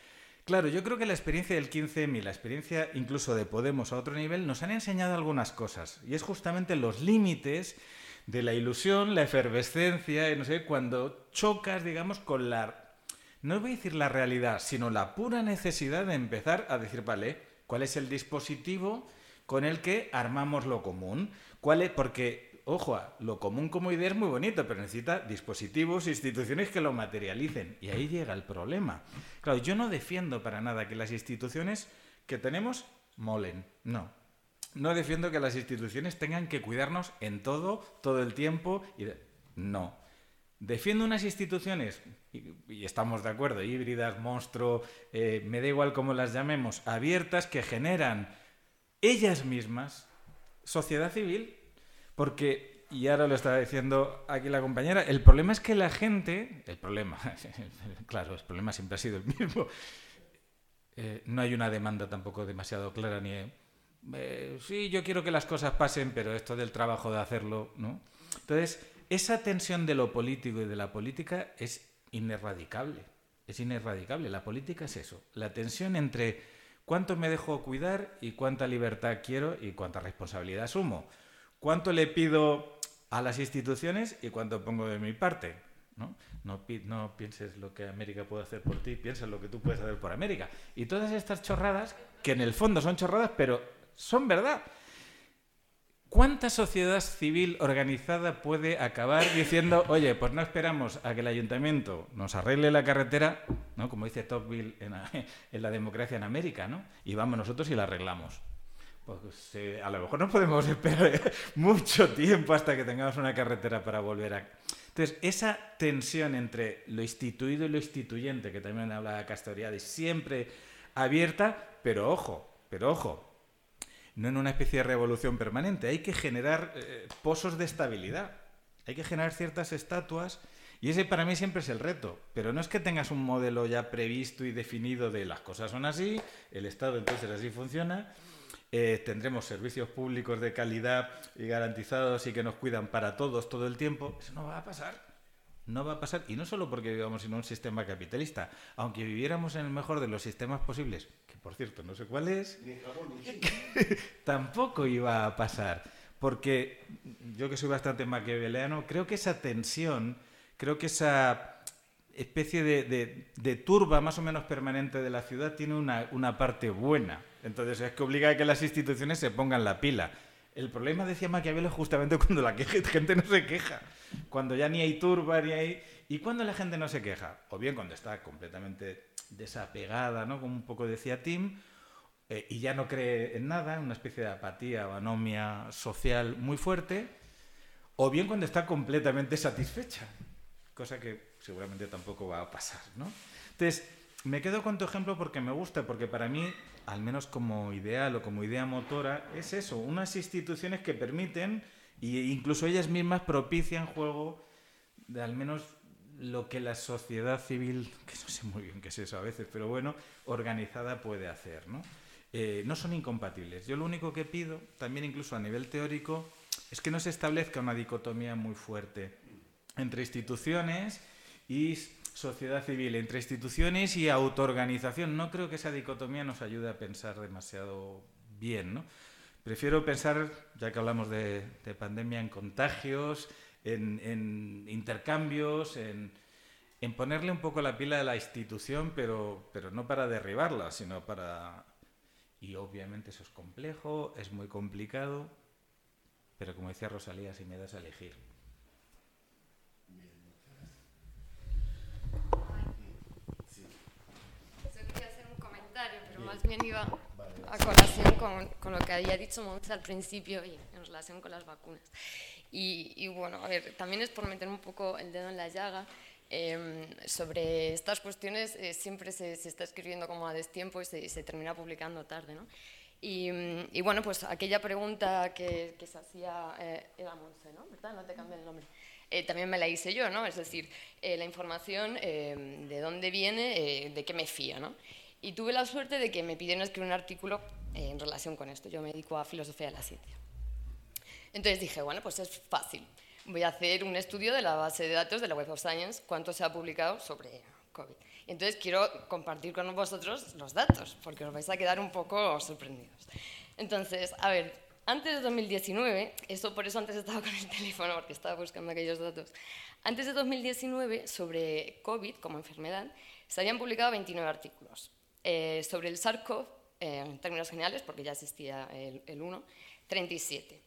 S3: Claro, yo creo que la experiencia del 15M y la experiencia incluso de Podemos a otro nivel nos han enseñado algunas cosas. Y es justamente los límites de la ilusión, la efervescencia, y no sé, cuando chocas, digamos, con la, no voy a decir la realidad, sino la pura necesidad de empezar a decir, vale, ¿Cuál es el dispositivo con el que armamos lo común? ¿Cuál es? Porque, ojo, lo común como idea es muy bonito, pero necesita dispositivos, instituciones que lo materialicen. Y ahí llega el problema. Claro, yo no defiendo para nada que las instituciones que tenemos molen. No. No defiendo que las instituciones tengan que cuidarnos en todo, todo el tiempo. Y No. Defiendo unas instituciones, y, estamos de acuerdo, híbridas, monstruo, eh, me da igual cómo las llamemos, abiertas, que generan ellas mismas sociedad civil, porque, y ahora lo estaba diciendo aquí la compañera, el problema es que la gente, el problema, claro, el problema siempre ha sido el mismo, eh, no hay una demanda tampoco demasiado clara ni... Eh, sí, yo quiero que las cosas pasen, pero esto del trabajo de hacerlo, ¿no? Entonces, esa tensión de lo político y de la política es inerradicable. Es inerradicable. La política es eso. La tensión entre cuánto me dejo cuidar y cuánta libertad quiero y cuánta responsabilidad asumo. Cuánto le pido a las instituciones y cuánto pongo de mi parte. ¿no? No, no pienses lo que América puede hacer por ti, piensa lo que tú puedes hacer por América. Y todas estas chorradas, que en el fondo son chorradas, pero son verdad. ¿Cuánta sociedad civil organizada puede acabar diciendo, oye, pues no esperamos a que el ayuntamiento nos arregle la carretera, ¿no? como dice Tocqueville en, en la democracia en América, ¿no? y vamos nosotros y la arreglamos? Pues eh, a lo mejor no podemos esperar mucho tiempo hasta que tengamos una carretera para volver a... Entonces, esa tensión entre lo instituido y lo instituyente, que también habla Castoriadis, siempre abierta, pero ojo, pero ojo, no en una especie de revolución permanente. Hay que generar eh, pozos de estabilidad. Hay que generar ciertas estatuas. Y ese para mí siempre es el reto. Pero no es que tengas un modelo ya previsto y definido de las cosas son así, el Estado entonces así funciona. Eh, tendremos servicios públicos de calidad y garantizados y que nos cuidan para todos todo el tiempo. Eso no va a pasar. No va a pasar, y no solo porque vivamos en un sistema capitalista, aunque viviéramos en el mejor de los sistemas posibles, que por cierto no sé cuál es, tampoco iba a pasar. Porque yo que soy bastante maquiaveliano, creo que esa tensión, creo que esa especie de, de, turba más o menos permanente de la ciudad tiene una, una parte buena. Entonces es que obliga a que las instituciones se pongan la pila. El problema, decía Maquiavelo, es justamente cuando la gente no se queja. Cuando ya ni hay turba, ni hay... ¿Y cuando la gente no se queja? O bien cuando está completamente desapegada, ¿no? Como un poco decía Tim, eh, y ya no cree en nada, una especie de apatía o anomia social muy fuerte, o bien cuando está completamente satisfecha, cosa que seguramente tampoco va a pasar, ¿no? Entonces, me quedo con tu ejemplo porque me gusta, porque para mí al menos como ideal o como idea motora, es eso, unas instituciones que permiten e incluso ellas mismas propician juego de al menos lo que la sociedad civil, que no sé muy bien qué es eso a veces, pero bueno, organizada puede hacer, ¿no? Eh, no son incompatibles. Yo lo único que pido, también incluso a nivel teórico, es que no se establezca una dicotomía muy fuerte entre instituciones y sociedad civil, entre instituciones y autoorganización. No creo que esa dicotomía nos ayude a pensar demasiado bien. ¿no? Prefiero pensar, ya que hablamos de, pandemia, en contagios, en, intercambios, en, en, ponerle un poco la pila a la institución, pero, pero no para derribarla, sino para... Y obviamente eso es complejo, es muy complicado, pero como decía Rosalía, si me das a elegir,
S7: más bien iba a colación con, con, lo que había dicho Montse al principio y en relación con las vacunas. Y, y, bueno, a ver, también es por meter un poco el dedo en la llaga. Eh, sobre estas cuestiones eh, siempre se, se, está escribiendo como a destiempo y se, se termina publicando tarde, ¿no? Y, y, bueno, pues aquella pregunta que, que se hacía eh, Eva Monse, ¿no? ¿verdad? No te cambié el nombre. Eh, también me la hice yo, ¿no? Es decir, eh, la información, eh, de dónde viene, de qué me fío, ¿no? Y tuve la suerte de que me pidieron escribir un artículo en relación con esto. Yo me dedico a filosofía de la ciencia. Entonces dije, bueno, pues es fácil. Voy a hacer un estudio de la base de datos de la Web of Science, cuánto se ha publicado sobre COVID. Entonces quiero compartir con vosotros los datos, porque os vais a quedar un poco sorprendidos. Entonces, a ver, antes de 2019, eso por eso antes estaba con el teléfono, porque estaba buscando aquellos datos. Antes de 2019, sobre COVID como enfermedad, se habían publicado 29 artículos. Eh, sobre el SARS-CoV, eh, en términos generales, porque ya existía el, el 1, 37.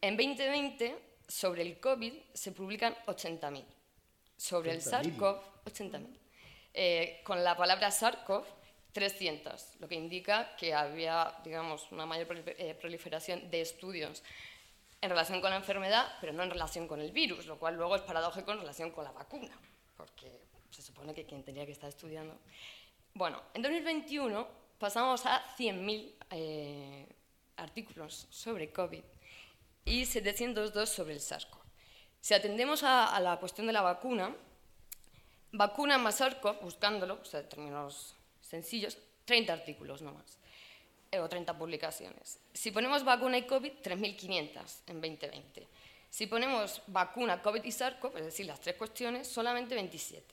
S7: En 2020, sobre el COVID, se publican 80.000. Sobre el SARS-CoV, 80.000. Eh, con la palabra SARS-CoV 300, lo que indica que había, digamos, una mayor eh, proliferación de estudios en relación con la enfermedad, pero no en relación con el virus, lo cual luego es paradójico en relación con la vacuna, porque se supone que quien tenía que estar estudiando. Bueno, en 2021 pasamos a 100.000 eh, artículos sobre COVID y 702 sobre el SARS-CoV. Si atendemos a, la cuestión de la vacuna, vacuna más SARS-CoV, buscándolo, o sea, términos sencillos, 30 artículos no más, eh, o 30 publicaciones. Si ponemos vacuna y COVID, 3.500 en 2020. Si ponemos vacuna, COVID y SARS-CoV, es decir, las tres cuestiones, solamente 27.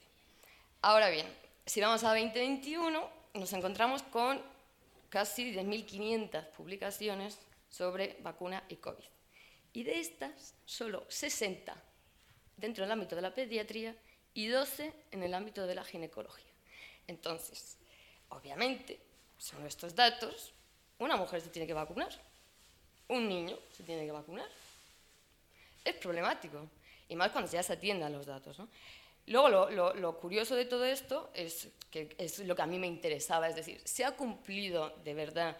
S7: Ahora bien, si vamos a 2021, nos encontramos con casi 10.500 publicaciones sobre vacuna y COVID. Y de estas, solo 60 dentro del ámbito de la pediatría y 12 en el ámbito de la ginecología. Entonces, Obviamente, son estos datos, una mujer se tiene que vacunar, un niño se tiene que vacunar. Es problemático, y más cuando ya se atiendan los datos. ¿no? Luego, lo, lo, lo, curioso de todo esto es que es lo que a mí me interesaba, es decir, se ha cumplido de verdad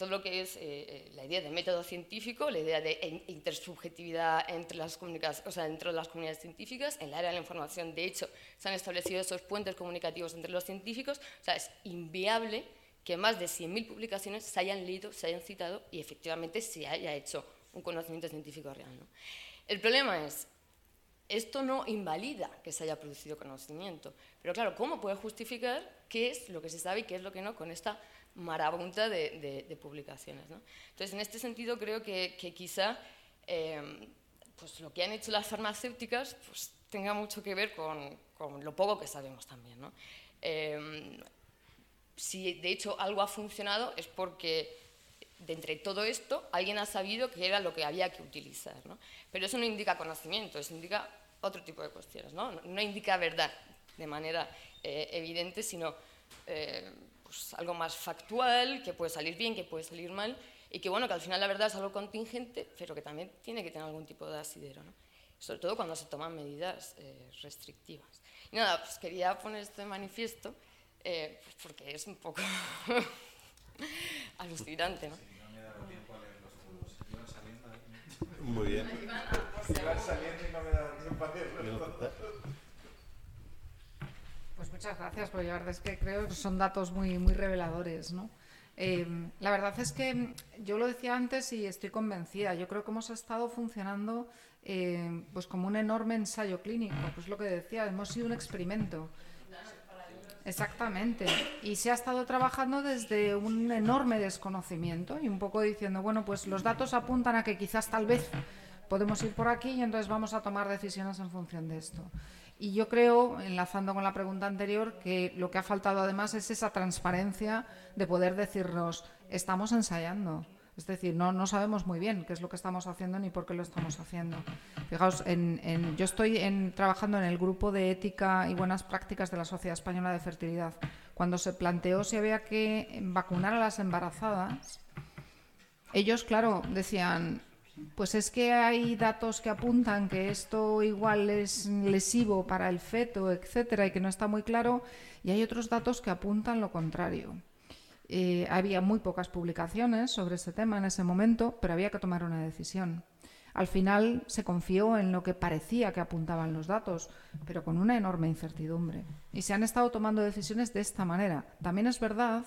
S7: todo lo que es eh, la idea de método científico, la idea de intersubjetividad entre las, o sea, dentro de las comunidades científicas, en el área de la información, de hecho, se han establecido esos puentes comunicativos entre los científicos, o sea, es inviable que más de 100.000 publicaciones se hayan leído, se hayan citado y efectivamente se haya hecho un conocimiento científico real. ¿no? El problema es, esto no invalida que se haya producido conocimiento, pero claro, ¿cómo puede justificar qué es lo que se sabe y qué es lo que no con esta marabunta de, de, de publicaciones. ¿no? Entonces, en este sentido, creo que, que quizá eh, pues lo que han hecho las farmacéuticas pues, tenga mucho que ver con, con lo poco que sabemos también. ¿no? Eh, si de hecho algo ha funcionado es porque de entre todo esto alguien ha sabido que era lo que había que utilizar. ¿no? Pero eso no indica conocimiento, eso indica otro tipo de cuestiones. No, no indica verdad de manera eh, evidente, sino eh, pues, algo más factual, que puede salir bien, que puede salir mal, y que bueno, que al final la verdad es algo contingente, pero que también tiene que tener algún tipo de asidero, ¿no? sobre todo cuando se toman medidas eh, restrictivas. Y nada, pues quería poner esto de manifiesto, eh, pues porque es un poco alucinante, ¿no?
S1: Muy bien.
S2: Pues muchas gracias, porque la verdad es que creo que son datos muy, muy reveladores, ¿no? Eh, la verdad es que yo lo decía antes y estoy convencida. Yo creo que hemos estado funcionando eh, pues como un enorme ensayo clínico. Pues lo que decía, hemos sido un experimento. Exactamente. Y se ha estado trabajando desde un enorme desconocimiento y un poco diciendo, bueno, pues los datos apuntan a que quizás tal vez podemos ir por aquí y entonces vamos a tomar decisiones en función de esto. Y yo creo, enlazando con la pregunta anterior, que lo que ha faltado además es esa transparencia de poder decirnos, estamos ensayando. Es decir, no, no sabemos muy bien qué es lo que estamos haciendo ni por qué lo estamos haciendo. Fijaos, yo estoy trabajando en el grupo de ética y buenas prácticas de la Sociedad Española de Fertilidad. Cuando se planteó si había que vacunar a las embarazadas, ellos, claro, decían, pues es que hay datos que apuntan que esto igual es lesivo para el feto, etcétera, y que no está muy claro, y hay otros datos que apuntan lo contrario. Eh, había muy pocas publicaciones sobre este tema en ese momento, pero había que tomar una decisión. Al final se confió en lo que parecía que apuntaban los datos, pero con una enorme incertidumbre. Y se han estado tomando decisiones de esta manera. También es verdad,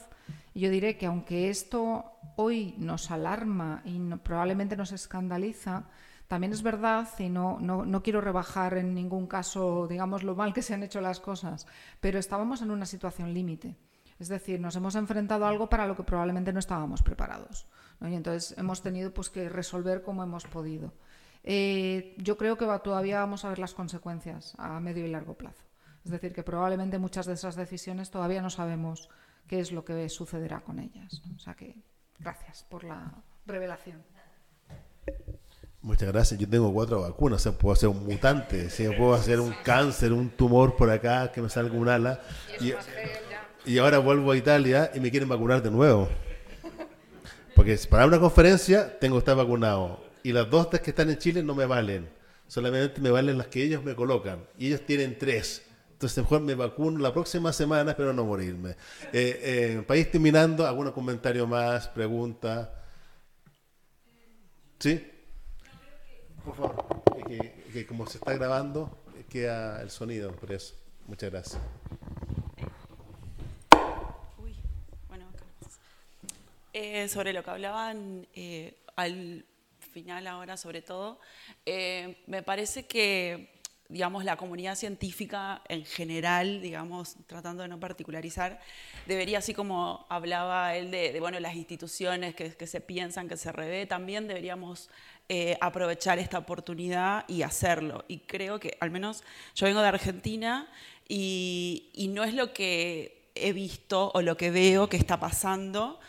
S2: y yo diré que aunque esto hoy nos alarma y probablemente nos escandaliza, también es verdad, y no, no, no, quiero rebajar en ningún caso, digamos, lo mal que se han hecho las cosas, pero estábamos en una situación límite. Es decir, nos hemos enfrentado a algo para lo que probablemente no estábamos preparados. Y entonces hemos tenido pues, que resolver como hemos podido. Eh, yo creo que todavía vamos a ver las consecuencias a medio y largo plazo. Es decir, que probablemente muchas de esas decisiones todavía no sabemos qué es lo que sucederá con ellas. O sea que gracias por la revelación.
S1: Muchas gracias. Yo tengo cuatro vacunas, o sea, puedo hacer un mutante, puedo hacer un cáncer, un tumor por acá, que me salga un ala. Y, ahora vuelvo a Italia y me quieren vacunar de nuevo. Porque para una conferencia tengo que estar vacunado. Y las dos que están en Chile no me valen. Solamente me valen las que ellos me colocan. Y ellos tienen tres. Entonces mejor me vacuno la próxima semana, espero no morirme. Eh, eh, país terminando, ¿algún comentario más, pregunta? ¿Sí? Por favor, que, como se está grabando, queda el sonido, por eso. Muchas gracias.
S8: Eh, sobre lo que hablaban eh, al final ahora, sobre todo, eh, me parece que digamos, la comunidad científica en general, digamos, tratando de no particularizar, debería, así como hablaba él de, bueno, las instituciones que, se piensan, que se revé, también deberíamos aprovechar esta oportunidad y hacerlo. Y creo que, al menos yo vengo de Argentina y, no es lo que he visto o lo que veo que está pasando.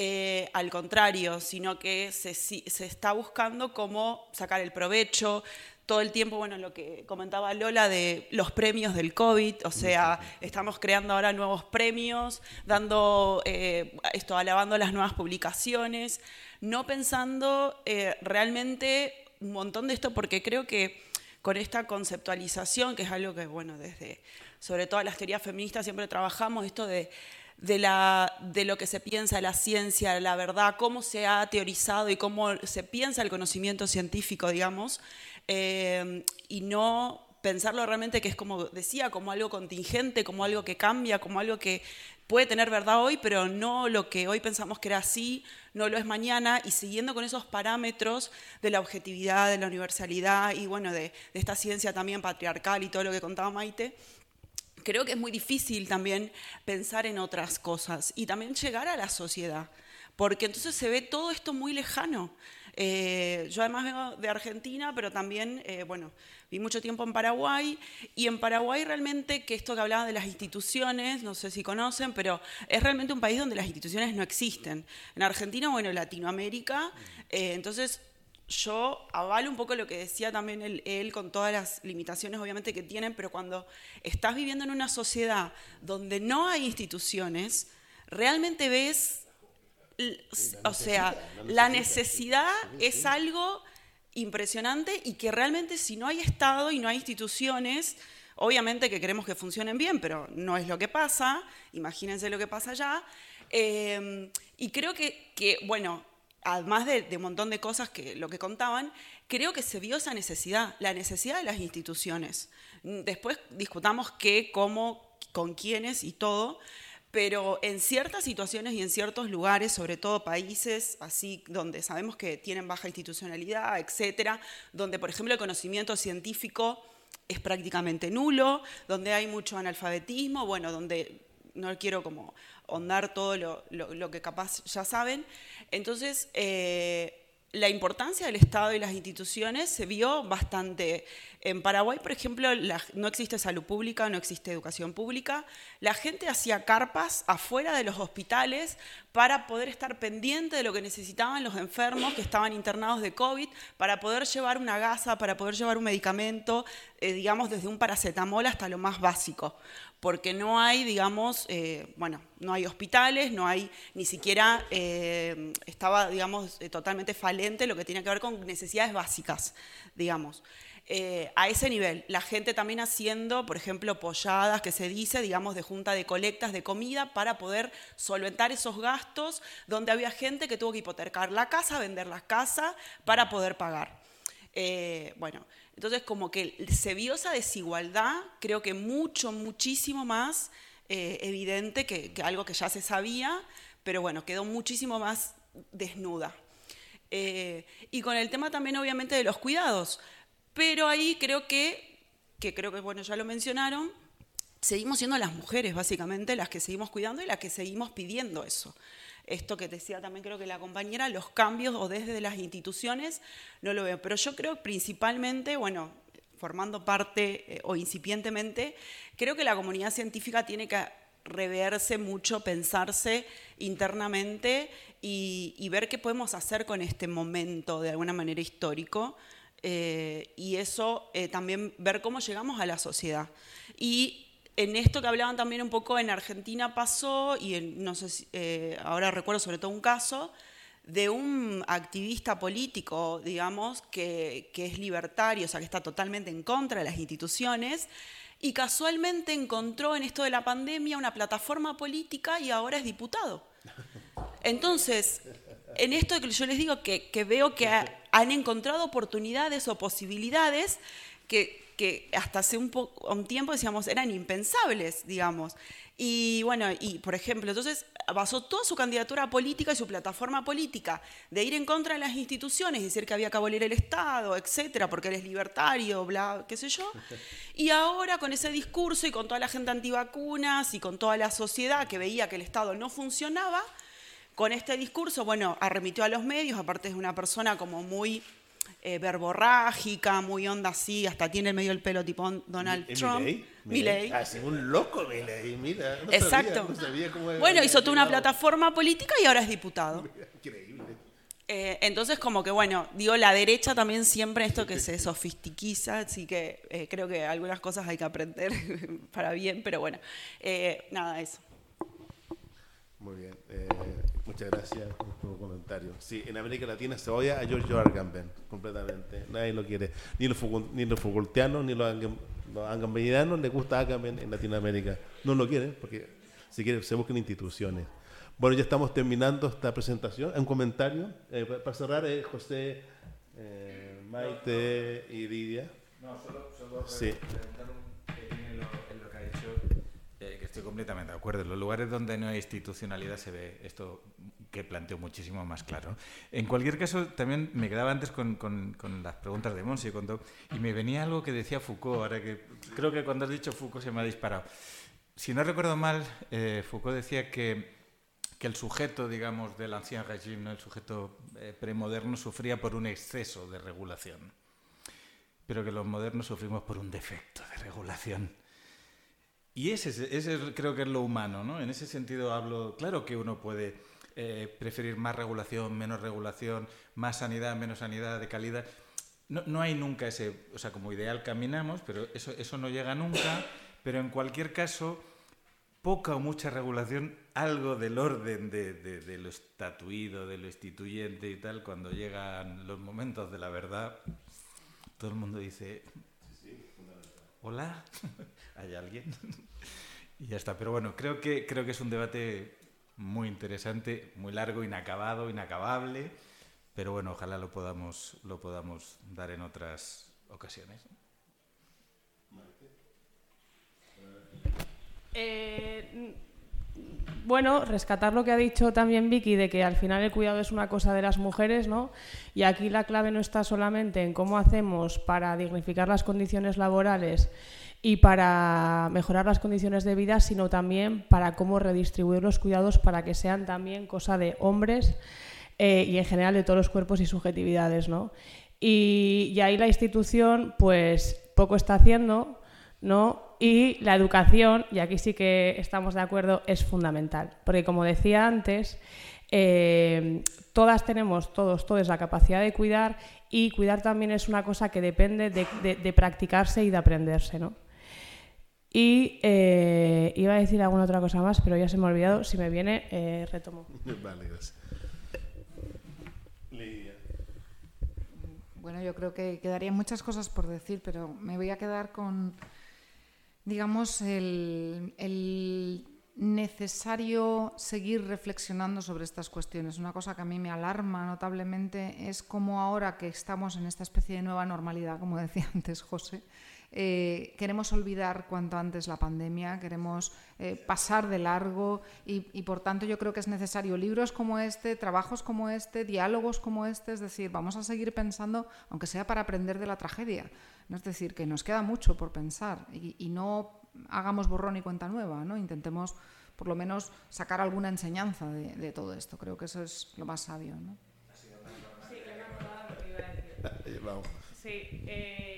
S8: Eh, al contrario, sino que se, se, está buscando cómo sacar el provecho, todo el tiempo, bueno, lo que comentaba Lola de los premios del COVID, o sea, estamos creando ahora nuevos premios, dando eh, esto, alabando las nuevas publicaciones, no pensando eh, realmente un montón de esto, porque creo que con esta conceptualización, que es algo que, bueno, desde, sobre todo las teorías feministas siempre trabajamos, esto de de, la, de lo que se piensa la ciencia, la verdad, cómo se ha teorizado y cómo se piensa el conocimiento científico, digamos, eh, y no pensarlo realmente que es como decía, como algo contingente, como algo que cambia, como algo que puede tener verdad hoy, pero no lo que hoy pensamos que era así, no lo es mañana, y siguiendo con esos parámetros de la objetividad, de la universalidad y bueno, de, de esta ciencia también patriarcal y todo lo que contaba Maite, creo que es muy difícil también pensar en otras cosas y también llegar a la sociedad, porque entonces se ve todo esto muy lejano. Eh, yo además vengo de Argentina, pero también, eh, bueno, vi mucho tiempo en Paraguay y en Paraguay realmente, que esto que hablaba de las instituciones, no sé si conocen, pero es realmente un país donde las instituciones no existen. En Argentina, bueno, Latinoamérica, eh, entonces yo avalo un poco lo que decía también él, con todas las limitaciones obviamente que tienen, pero cuando estás viviendo en una sociedad donde no hay instituciones, realmente ves, o sea, la necesidad. es algo impresionante y que realmente si no hay Estado y no hay instituciones, obviamente que queremos que funcionen bien, pero no es lo que pasa, imagínense lo que pasa allá. Eh, y creo que, que, bueno, además de, un montón de cosas que lo que contaban, creo que se vio esa necesidad, la necesidad de las instituciones. Después discutamos qué, cómo, con quiénes y todo, pero en ciertas situaciones y en ciertos lugares, sobre todo países así donde sabemos que tienen baja institucionalidad, etcétera, donde por ejemplo el conocimiento científico es prácticamente nulo, donde hay mucho analfabetismo, bueno, donde no quiero como ahondar todo lo, lo, que capaz ya saben. Entonces, eh, la importancia del Estado y las instituciones se vio bastante. En Paraguay, por ejemplo, no existe salud pública, no existe educación pública. La gente hacía carpas afuera de los hospitales para poder estar pendiente de lo que necesitaban los enfermos que estaban internados de COVID, para poder llevar una gasa, para poder llevar un medicamento, eh, digamos, desde un paracetamol hasta lo más básico. Porque no hay, digamos, eh, bueno, no hay hospitales, no hay ni siquiera, eh, estaba, digamos, totalmente falente lo que tiene que ver con necesidades básicas, digamos. Eh, a ese nivel. La gente también haciendo, por ejemplo, polladas, que se dice, digamos, de junta de colectas de comida para poder solventar esos gastos, donde había gente que tuvo que hipotecar la casa, vender la casa para poder pagar. Eh, bueno, entonces como que se vio esa desigualdad, creo que mucho, muchísimo más eh, evidente que, algo que ya se sabía, pero bueno, quedó muchísimo más desnuda. y con el tema también obviamente de los cuidados. Pero ahí creo que, que creo que, bueno, ya lo mencionaron, seguimos siendo las mujeres, básicamente, las que seguimos cuidando y las que seguimos pidiendo eso. Esto que decía también creo que la compañera, los cambios o desde las instituciones, no lo veo. Pero yo creo principalmente, bueno, formando parte eh, o incipientemente, creo que la comunidad científica tiene que reverse mucho, pensarse internamente y, y ver qué podemos hacer con este momento de alguna manera histórico eh, y eso eh, también ver cómo llegamos a la sociedad. Y en esto que hablaban también un poco en Argentina pasó, y no sé si, eh, ahora recuerdo sobre todo un caso, de un activista político, digamos, que, que, es libertario, o sea, que está totalmente en contra de las instituciones, y casualmente encontró en esto de la pandemia una plataforma política y ahora es diputado. Entonces, en esto que yo les digo que, veo que han encontrado oportunidades o posibilidades que, hasta hace un, un, tiempo decíamos eran impensables, digamos. Y bueno, y por ejemplo, entonces basó toda su candidatura política y su plataforma política de ir en contra de las instituciones, decir que había que abolir el Estado, etcétera, porque él es libertario, bla, qué sé yo. Y ahora con ese discurso y con toda la gente antivacunas y con toda la sociedad que veía que el Estado no funcionaba, con este discurso, bueno, arremitió a los medios, aparte es una persona como muy eh, verborrágica, muy onda así, hasta tiene medio el pelo tipo Donald Trump.
S1: Milley. Ah, un loco Milley, mira.
S8: Exacto. bueno, hizo toda una plataforma política y ahora es diputado. Increíble. Eh, entonces, como que bueno, digo, la derecha también siempre esto que se sofistiquiza, así que eh, creo que algunas cosas hay que aprender para bien, pero bueno, nada, eso.
S1: Muy bien. Muchas gracias por tu comentario. Sí, en América Latina se odia a George Agamben, completamente. Nadie lo quiere. Ni los, ni los Foucaultianos, ni los, los les gusta Agamben en Latinoamérica. No lo quieren porque si quieren se buscan instituciones. Bueno, ya estamos terminando esta presentación. Un comentario. Eh, para cerrar, eh, José, eh, Maite y Lidia.
S3: No, solo, solo sí. Estoy completamente de acuerdo. En los lugares donde no hay institucionalidad se ve esto que planteo muchísimo más claro. En cualquier caso, también me quedaba antes con, con, las preguntas de Monsi y me venía algo que decía Foucault, ahora que creo que cuando has dicho Foucault se me ha disparado. Si no recuerdo mal, eh, Foucault decía que, que, el sujeto, digamos, del ancien régimen, el sujeto eh, premoderno, sufría por un exceso de regulación, pero que los modernos sufrimos por un defecto de regulación. Y ese, ese creo que es lo humano, ¿no? En ese sentido hablo, claro que uno puede eh, preferir más regulación, menos regulación, más sanidad, menos sanidad, de calidad. No, no, hay nunca ese, o sea, como ideal caminamos, pero eso, eso no llega nunca, pero en cualquier caso, poca o mucha regulación, algo del orden de, de, lo estatuido, de lo instituyente y tal, cuando llegan los momentos de la verdad, todo el mundo dice, hola, ¿hay alguien? y ya está. Pero bueno, creo que, creo que es un debate muy interesante, muy largo, inacabado, inacabable. Pero bueno, ojalá lo podamos, lo podamos dar en otras ocasiones.
S4: Eh, bueno, rescatar lo que ha dicho también Vicky de que al final el cuidado es una cosa de las mujeres, ¿no? Y aquí la clave no está solamente en cómo hacemos para dignificar las condiciones laborales y para mejorar las condiciones de vida, sino también para cómo redistribuir los cuidados para que sean también cosa de hombres eh, y en general de todos los cuerpos y subjetividades, ¿no? Y, y ahí la institución, pues, poco está haciendo, ¿no? Y la educación, y aquí sí que estamos de acuerdo, es fundamental. Porque como decía antes, eh, todas tenemos, todos, todos la capacidad de cuidar y cuidar también es una cosa que depende de, de practicarse y de aprenderse, ¿no? Y eh, iba a decir alguna otra cosa más, pero ya se me ha olvidado. Si me viene, eh, retomo.
S1: Vale, gracias. Lidia.
S2: Bueno, yo creo que quedarían muchas cosas por decir, pero me voy a quedar con, digamos, el, el necesario seguir reflexionando sobre estas cuestiones. Una cosa que a mí me alarma notablemente es cómo ahora que estamos en esta especie de nueva normalidad, como decía antes José, eh, queremos olvidar cuanto antes la pandemia, queremos eh, pasar de largo y, y, por tanto yo creo que es necesario libros como este, trabajos como este, diálogos como este, es decir, vamos a seguir pensando, aunque sea para aprender de la tragedia. ¿no? Es decir, que nos queda mucho por pensar y, y no hagamos borrón y cuenta nueva, ¿no? intentemos por lo menos sacar alguna enseñanza de, de todo esto. Creo que eso es lo más sabio. ¿no?
S4: Sí, eh,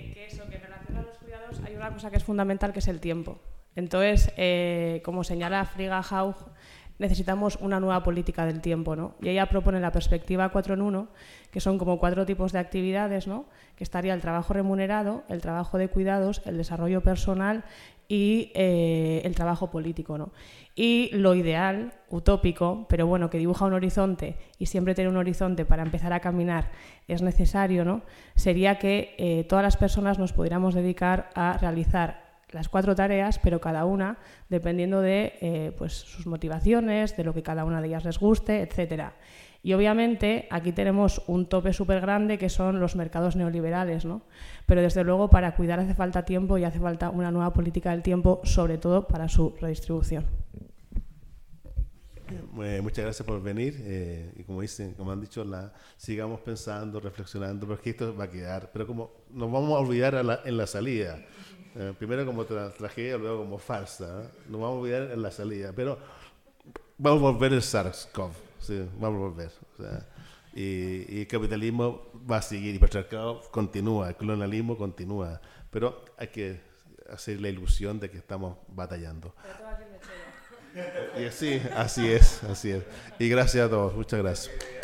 S4: que eso, que una cosa que es fundamental que es el tiempo. Entonces, eh, como señala Friga Haug, necesitamos una nueva política del tiempo, ¿no? Y ella propone la perspectiva 4 en 1, que son como cuatro tipos de actividades, ¿no? Que estaría el trabajo remunerado, el trabajo de cuidados, el desarrollo personal y eh, el trabajo político, ¿no? Y lo ideal, utópico, pero bueno, que dibuja un horizonte y siempre tener un horizonte para empezar a caminar es necesario, ¿no? Sería que eh, todas las personas nos pudiéramos dedicar a realizar las cuatro tareas, pero cada una dependiendo de eh, pues, sus motivaciones, de lo que cada una de ellas les guste, etcétera. Y obviamente aquí tenemos un tope súper grande que son los mercados neoliberales, ¿no? Pero desde luego para cuidar hace falta tiempo y hace falta una nueva política del tiempo, sobre todo para su redistribución.
S1: Eh, muchas gracias por venir eh, y como dicen, como han dicho, sigamos pensando, reflexionando, porque esto va a quedar, pero como nos vamos a olvidar en la salida, eh, primero como tra tragedia, luego como falsa, ¿eh? nos vamos a olvidar en la salida, pero vamos a volver el SARS-CoV, sí, vamos a volver. O sea, y, y, el capitalismo va a seguir, y el patriarcado continúa, el colonialismo continúa, pero hay que hacer la ilusión de que estamos batallando. Y así, así es, así es. Y gracias a todos, muchas gracias.